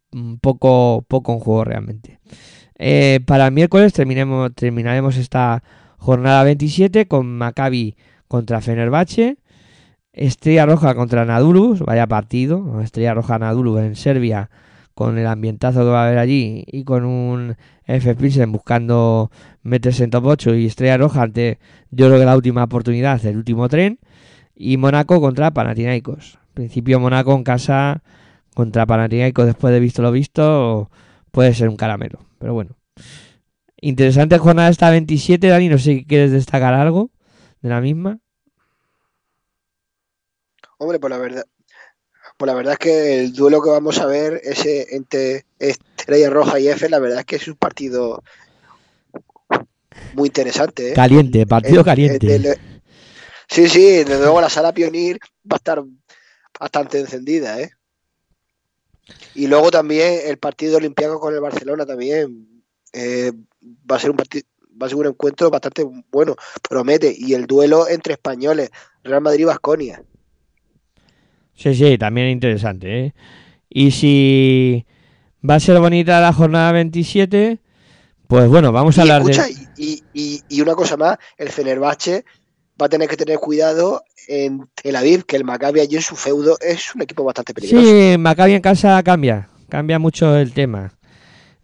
poco, poco en juego realmente. Eh, para el miércoles terminemos, terminaremos esta jornada 27 con Maccabi contra Fenerbahce. Estrella Roja contra Nadulus, vaya partido. Estrella Roja Nadulus en Serbia con el ambientazo que va a haber allí y con un F. Pilsen buscando meterse en top 8 y Estrella Roja ante yo creo que la última oportunidad, el último tren. Y Mónaco contra Panathinaikos. En principio Mónaco en casa contra Panathinaikos después de visto lo visto puede ser un caramelo. Pero bueno. Interesante jornada esta 27, Dani. No sé si quieres destacar algo de la misma. Hombre, pues la verdad, pues la verdad es que el duelo que vamos a ver, ese entre Estrella Roja y F, la verdad es que es un partido muy interesante. ¿eh? Caliente, partido El- caliente. el de- sí, sí, desde luego la sala Pionir va a estar bastante encendida, ¿eh? Y luego también el partido olimpiaco con el Barcelona también eh, va a ser un partido va a ser un encuentro bastante bueno, promete. Y el duelo entre españoles, Real Madrid y Basconia. Sí, sí, también interesante, ¿eh? Y si va a ser bonita la jornada 27, pues bueno, vamos a Y hablar escucha, de... y, y- y una cosa más, el Fenerbahce va a tener que tener cuidado en Tel Aviv, que el Maccabi allí en su feudo es un equipo bastante peligroso. Sí, Maccabi en casa cambia, cambia mucho el tema.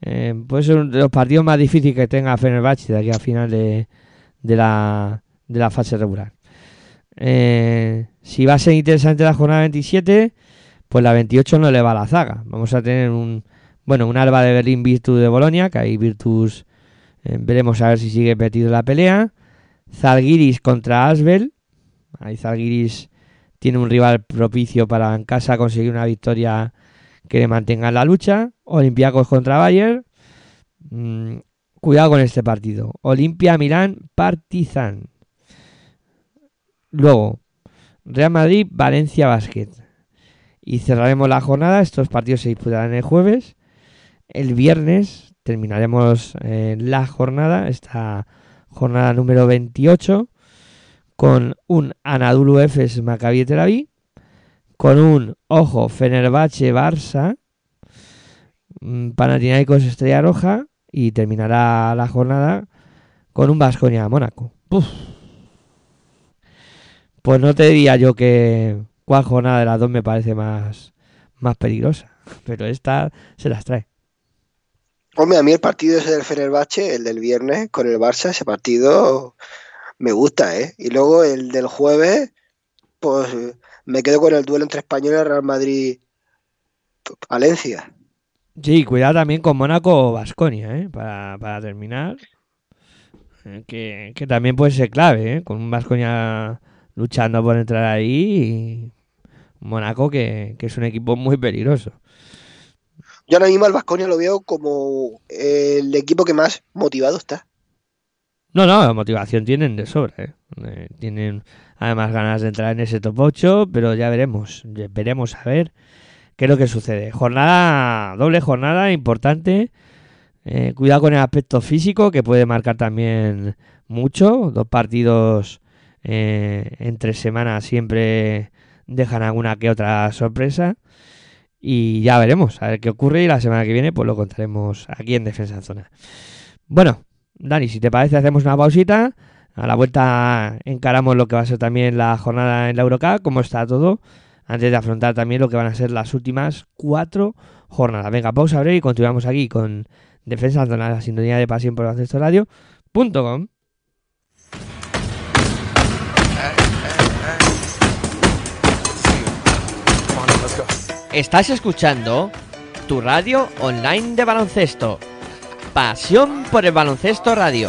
Eh, de los partidos más difíciles que tenga Fenerbahce de aquí a final de, de la, de la fase regular. Eh, si va a ser interesante la jornada 27, pues la 28 no le va a la zaga. Vamos a tener un, bueno, un Alba de Berlín Virtus de Bolonia, que ahí Virtus eh, veremos a ver si sigue metido la pelea. Zalgiris contra Asbel. Ahí Zalgiris tiene un rival propicio para en casa conseguir una victoria que le mantenga en la lucha. Olympiacos contra Bayern. Mm, cuidado con este partido. Olimpia Milán Partizan. Luego, Real Madrid Valencia Basket. Y cerraremos la jornada. Estos partidos se disputarán el jueves. El viernes terminaremos eh, la jornada, esta jornada número 28, con un Anadolu Efes Maccabi Tel Aviv, con un Ojo Fenerbahce Barça, mm, Panathinaikos Estrella Roja y terminará la jornada con un Vasconia Mónaco. Puf. Pues no te diría yo que cuál jornada de las dos me parece más, más peligrosa, pero esta se las trae. Hombre, a mí el partido ese del Fenerbahce, el del viernes con el Barça, ese partido me gusta, ¿eh? Y luego el del jueves, pues me quedo con el duelo entre Español y Real Madrid Valencia. Sí, cuidado también con Mónaco o Basconia, ¿eh? Para, para terminar. Eh, Que, que también puede ser clave, ¿eh? Con un Basconia luchando por entrar ahí y Mónaco que, que es un equipo muy peligroso. Yo ahora mismo al Vasconia lo veo como el equipo que más motivado está. No, no, motivación tienen de sobra, ¿eh? Eh, tienen además ganas de entrar en ese top 8, pero ya veremos, veremos a ver qué es lo que sucede. Jornada, doble jornada importante. Eh, cuidado con el aspecto físico, que puede marcar también mucho. Dos partidos eh, entre semanas siempre dejan alguna que otra sorpresa. Y ya veremos, a ver qué ocurre. Y la semana que viene, pues lo contaremos aquí en Defensa en Zona. Bueno, Dani, si te parece, hacemos una pausita. A la vuelta encaramos lo que va a ser también la jornada en la Eurocup, cómo está todo, antes de afrontar también lo que van a ser las últimas cuatro jornadas. Venga, pausa breve y continuamos aquí con Defensa en Zona, la sintonía de pasión por Baloncesto Radio.com. Estás escuchando tu radio online de baloncesto. Pasión por el baloncesto radio.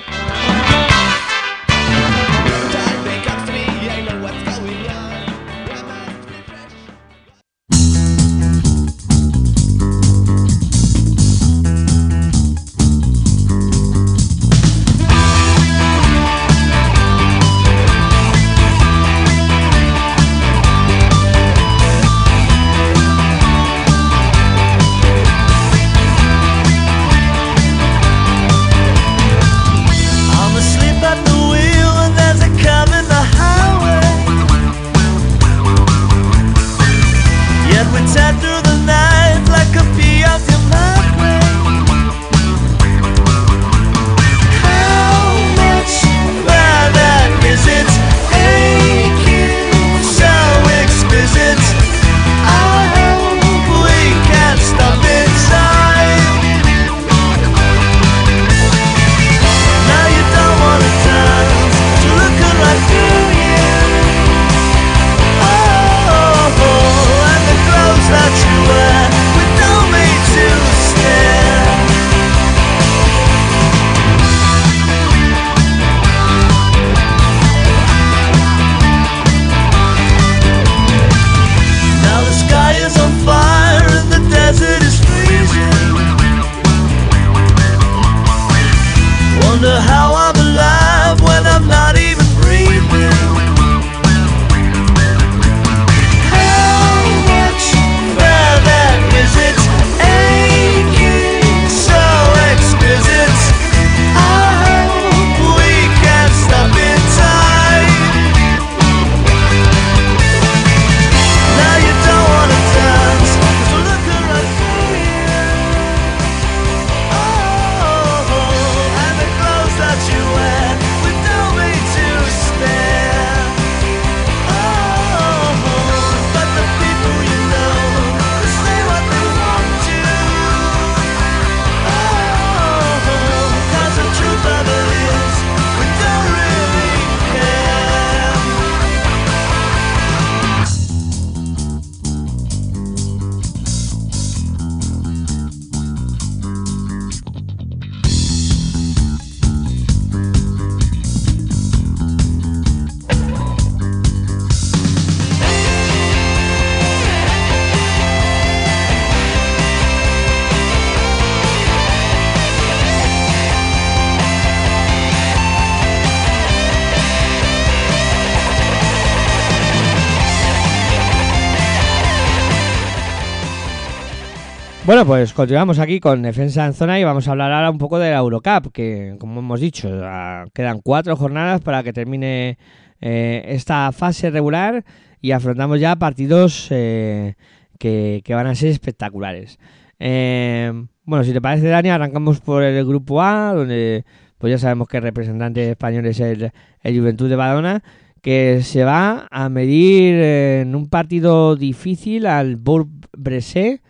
Bueno, pues continuamos aquí con Defensa en Zona y vamos a hablar ahora un poco de la Eurocup, que como hemos dicho, ah, quedan cuatro jornadas para que termine eh, esta fase regular y afrontamos ya partidos eh, que, van a ser espectaculares. Eh, bueno, si te parece, Dani, arrancamos por el grupo A, donde pues ya sabemos que el representante español es el, el Juventud de Badalona, que se va a medir en un partido difícil al Bourg-Bressé,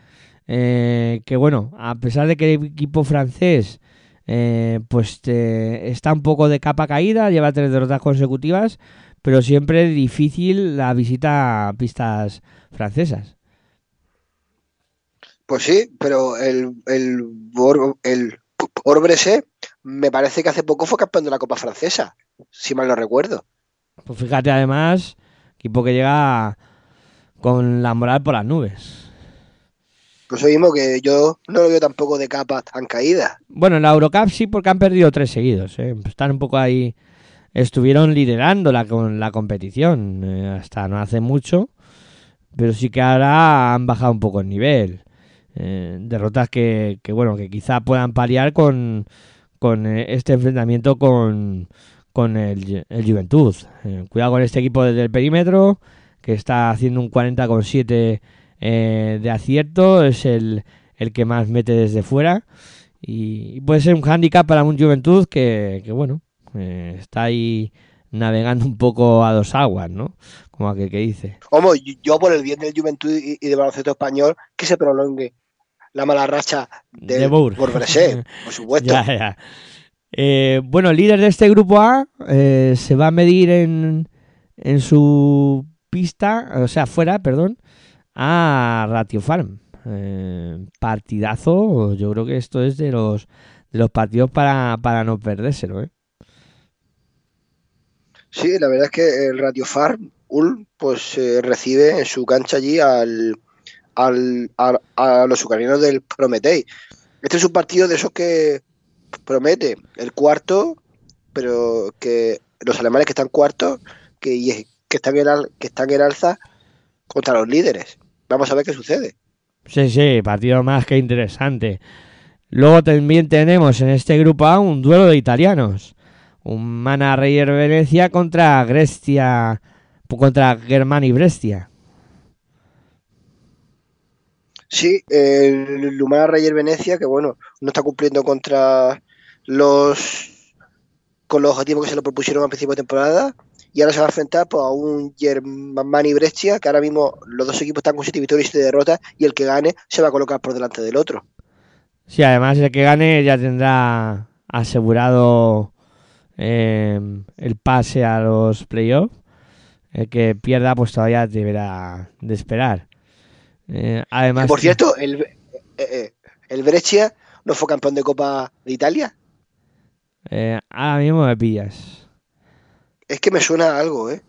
eh, que bueno, a pesar de que el equipo francés eh, pues eh, está un poco de capa caída, lleva tres derrotas consecutivas, pero siempre difícil la visita a pistas francesas. Pues sí, pero el, el, el me parece que hace poco fue campeón de la Copa Francesa, si mal no recuerdo. Pues fíjate además, equipo que llega con la moral por las nubes. Por eso mismo que yo no lo veo tampoco de capa tan caída. Bueno, en la Eurocup sí, porque han perdido tres seguidos. ¿eh? Están un poco ahí. Estuvieron liderando la, la competición eh, hasta no hace mucho. Pero sí que ahora han bajado un poco el nivel. Eh, derrotas que, que, bueno, que quizá puedan paliar con, con este enfrentamiento con, con el, el Juventud. Cuidado con este equipo desde el perímetro, que está haciendo un 40,7 eh, de acierto. Es el, el que más mete desde fuera. Y, y puede ser un hándicap para un Juventud que, que bueno, eh, está ahí navegando un poco a dos aguas, ¿no? Como aquel que dice. Como yo por el bien del Juventud y, y del baloncesto español, que se prolongue la mala racha De Bourg. Por supuesto. Ya, ya. Eh, bueno, el líder de este grupo A eh, se va a medir en, en su pista, o sea, fuera, perdón, a Ratio Farm. Eh, partidazo, yo creo que esto es de los de los partidos para, para no perdérselo, ¿eh? Sí, la verdad es que el Radio Farm Ulm pues eh, recibe en su cancha allí al, al- a, los ucranianos del Prometei. Este es un partido de esos que promete el cuarto, pero que los alemanes que están cuartos, que, que están en que están en alza contra los líderes. Vamos a ver qué sucede. Sí, sí, partido más que interesante. Luego también tenemos en este grupo A un duelo de italianos. Un Mana Reyer Venecia contra Grecia, contra Germani Brescia. Sí, el Lumana Reyer Venecia, que bueno, no está cumpliendo contra los con los objetivos que se le propusieron al principio de temporada. Y ahora se va a enfrentar pues, a un Germani Brescia, que ahora mismo los dos equipos están con siete victorias y siete derrotas, y el que gane se va a colocar por delante del otro. Sí, además el que gane ya tendrá asegurado eh, el pase a los playoffs. El que pierda pues todavía deberá de esperar. Eh, además, por cierto, el, eh, eh, el Brescia no fue campeón de Copa de Italia. eh, ahora mismo me pillas. Es que me suena algo, ¿eh?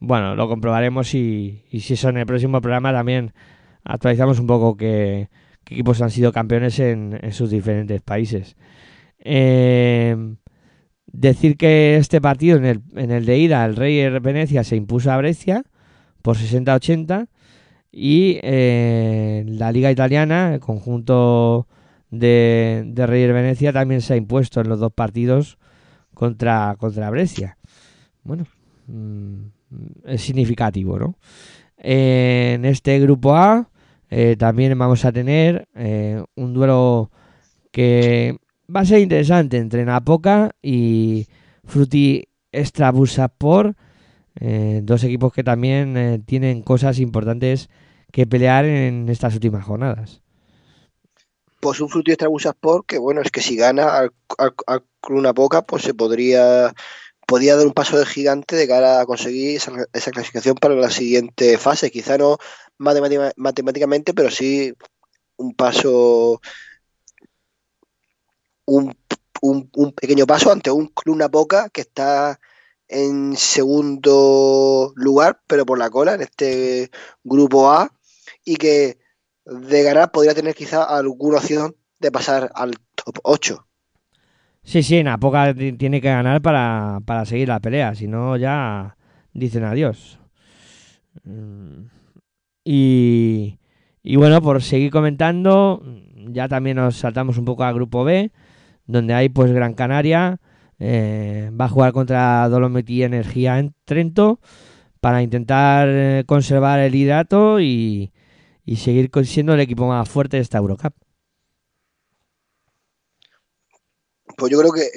Bueno, lo comprobaremos y, y si eso en el próximo programa también actualizamos un poco qué, equipos han sido campeones en, sus diferentes países. Eh, decir que este partido en el, en el de ida, el Rey Venecia se impuso a Brescia por 60-80 y la Liga Italiana, el conjunto de, de Rey Venecia también se ha impuesto en los dos partidos contra, contra Brescia. Bueno, mm, es significativo, ¿no? En este grupo A eh, también vamos a tener eh, un duelo que va a ser interesante entre Napoca y Fruti Strabusaspor, eh, dos equipos que también eh, tienen cosas importantes que pelear en estas últimas jornadas. Pues un Frutti Sport que bueno, es que si gana al, al, al Club Napoca, pues se podría podía dar un paso de gigante de cara a conseguir esa, clasificación para la siguiente fase. Quizá no matemática- matemáticamente, pero sí un paso, un, un, un pequeño paso ante un Club Napoca que está en segundo lugar, pero por la cola en este grupo A y que de ganar podría tener quizá alguna opción de pasar al top 8. Sí, sí, Napoca ti- tiene que ganar para, para seguir la pelea, si no ya dicen adiós. Mm, Y, y bueno, por seguir comentando, ya también nos saltamos un poco al grupo B, donde hay pues Gran Canaria, eh, va a jugar contra Dolomiti Energía en Trento para intentar eh, conservar el liderato y, y seguir siendo el equipo más fuerte de esta Eurocup. Pues yo creo que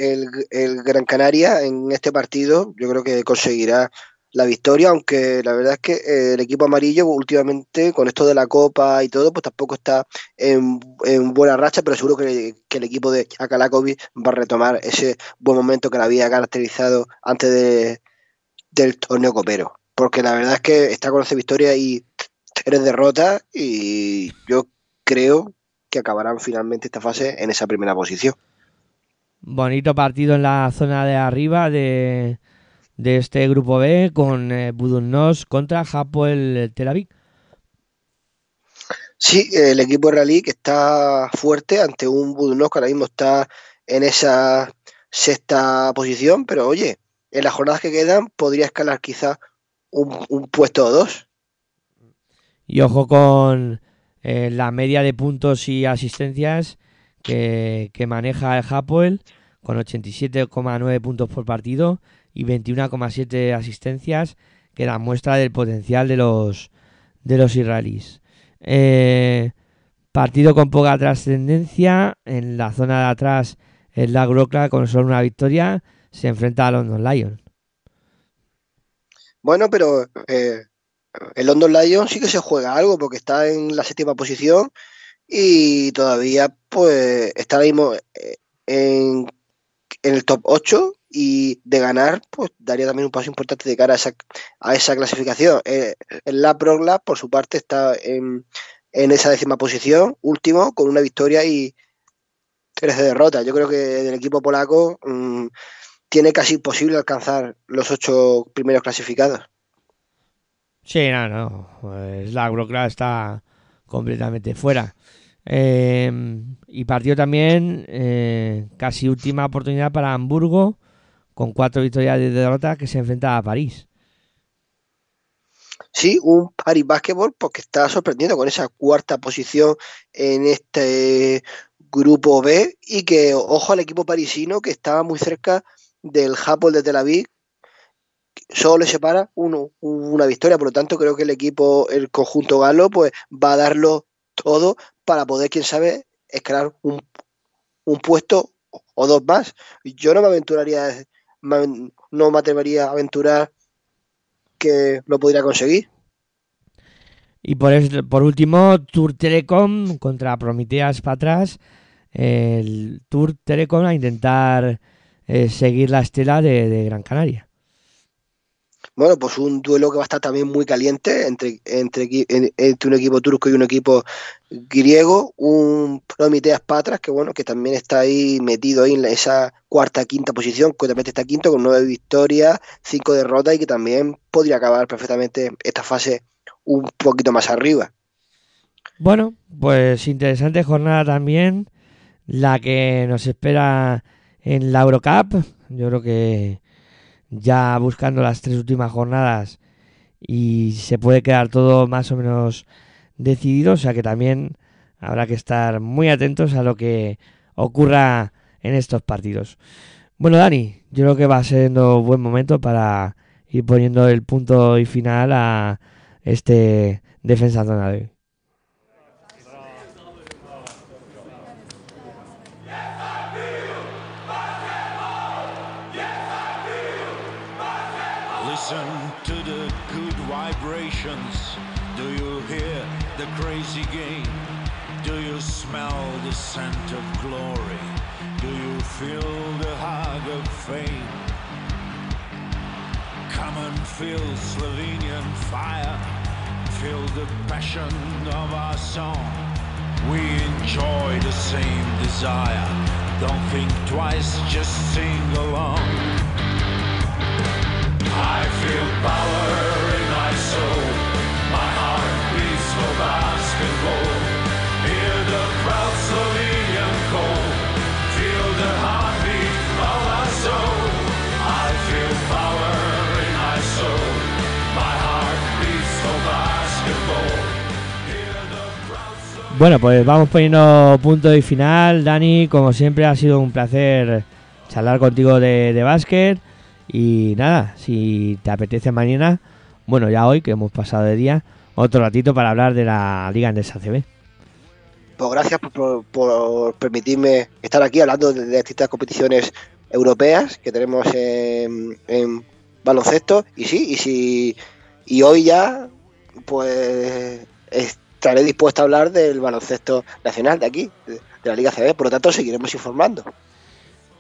el, Gran Canaria en este partido, yo creo que conseguirá la victoria, aunque la verdad es que eh, el equipo amarillo últimamente, con esto de la Copa y todo, pues tampoco está en, en buena racha, pero seguro que, el equipo de Akalakovic va a retomar ese buen momento que le había caracterizado antes de, del torneo copero. Porque la verdad es que está con 11 victorias y tres derrotas y yo creo que acabarán finalmente esta fase en esa primera posición. Bonito partido en la zona de arriba de, de este grupo B con eh, Budunnos contra Hapoel Tel Aviv. Sí, el equipo israelí que está fuerte ante un Budunov que ahora mismo está en esa sexta posición, pero oye, en las jornadas que quedan podría escalar quizá un, un puesto o dos. Y ojo con eh, la media de puntos y asistencias que, maneja el Hapoel con 87,9 puntos por partido y 21,7 asistencias que dan muestra del potencial de los de los israelíes. Eh, partido con poca trascendencia en la zona de atrás el la Grocla con solo una victoria se enfrenta a London Lions. Bueno, pero eh, el London Lions sí que se juega algo porque está en la séptima posición y todavía pues está eh, en, el top 8 y de ganar pues daría también un paso importante de cara a esa, a esa clasificación. Eh, el La Progla por su parte está en, esa décima posición, último, con una victoria y 13 derrotas. Yo creo que el equipo polaco mmm, tiene casi imposible alcanzar los ocho primeros clasificados. Sí, no, no. Pues la Grocla está completamente fuera. Eh, y partido también eh, casi última oportunidad para Hamburgo con cuatro victorias de derrota que se enfrenta a París. Sí, un Paris Basketball porque está sorprendiendo con esa cuarta posición en este grupo B y que ojo al equipo parisino que estaba muy cerca del Japón de Tel Aviv solo le separa uno, una victoria, por lo tanto creo que el equipo, el conjunto galo, pues va a darlo todo para poder, quién sabe, escalar un, un puesto o dos más. Yo no me aventuraría, no me atrevería a aventurar que lo podría conseguir. Y por, por último, Tour Telecom contra Prometeas para atrás. El Tour Telecom a intentar eh, seguir la estela de Gran Canaria. Bueno, pues un duelo que va a estar también muy caliente entre, entre, un equipo turco y un equipo griego, un Prometeas Patras que bueno, que también está ahí metido ahí en esa cuarta, quinta posición, que también está quinto con nueve victorias, cinco derrotas y que también podría acabar perfectamente esta fase un poquito más arriba. Bueno, pues interesante jornada también la que nos espera en la Eurocup. Yo creo que ya buscando las tres últimas jornadas y se puede quedar todo más o menos decidido, o sea que también habrá que estar muy atentos a lo que ocurra en estos partidos. Bueno, Dani, yo creo que va siendo buen momento para ir poniendo el punto y final a este defensa zona de hoy. Of our song. We enjoy the same desire. Don't think twice, just sing along. I feel power Bueno, pues vamos poniendo punto y final. Dani, como siempre, ha sido un placer charlar contigo de, de básquet. Y nada, si te apetece mañana, bueno, ya hoy que hemos pasado de día, otro ratito para hablar de la Liga Endesa CB. pues gracias por, permitirme estar aquí hablando de, de distintas competiciones europeas que tenemos en, en baloncesto. Y sí, y si y hoy ya, pues estaré dispuesto a hablar del baloncesto nacional de aquí, de, la Liga CB. Por lo tanto, seguiremos informando.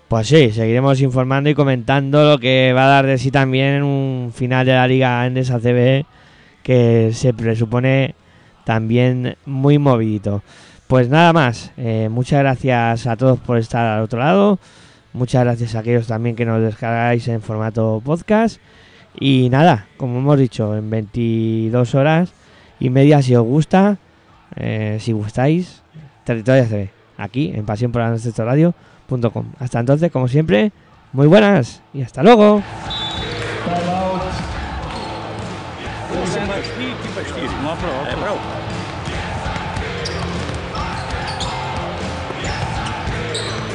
Pues sí, seguiremos informando y comentando lo que va a dar de sí también un final de la Liga Endesa CB que se presupone también muy movidito. Pues nada más, eh, muchas gracias a todos por estar al otro lado, muchas gracias a aquellos también que nos descargáis en formato podcast y nada, como hemos dicho, en 22 horas y media si os gusta, eh, si gustáis, Territorio CB, aquí en Pasión por Radio .com. Hasta entonces, como siempre, muy buenas y hasta luego.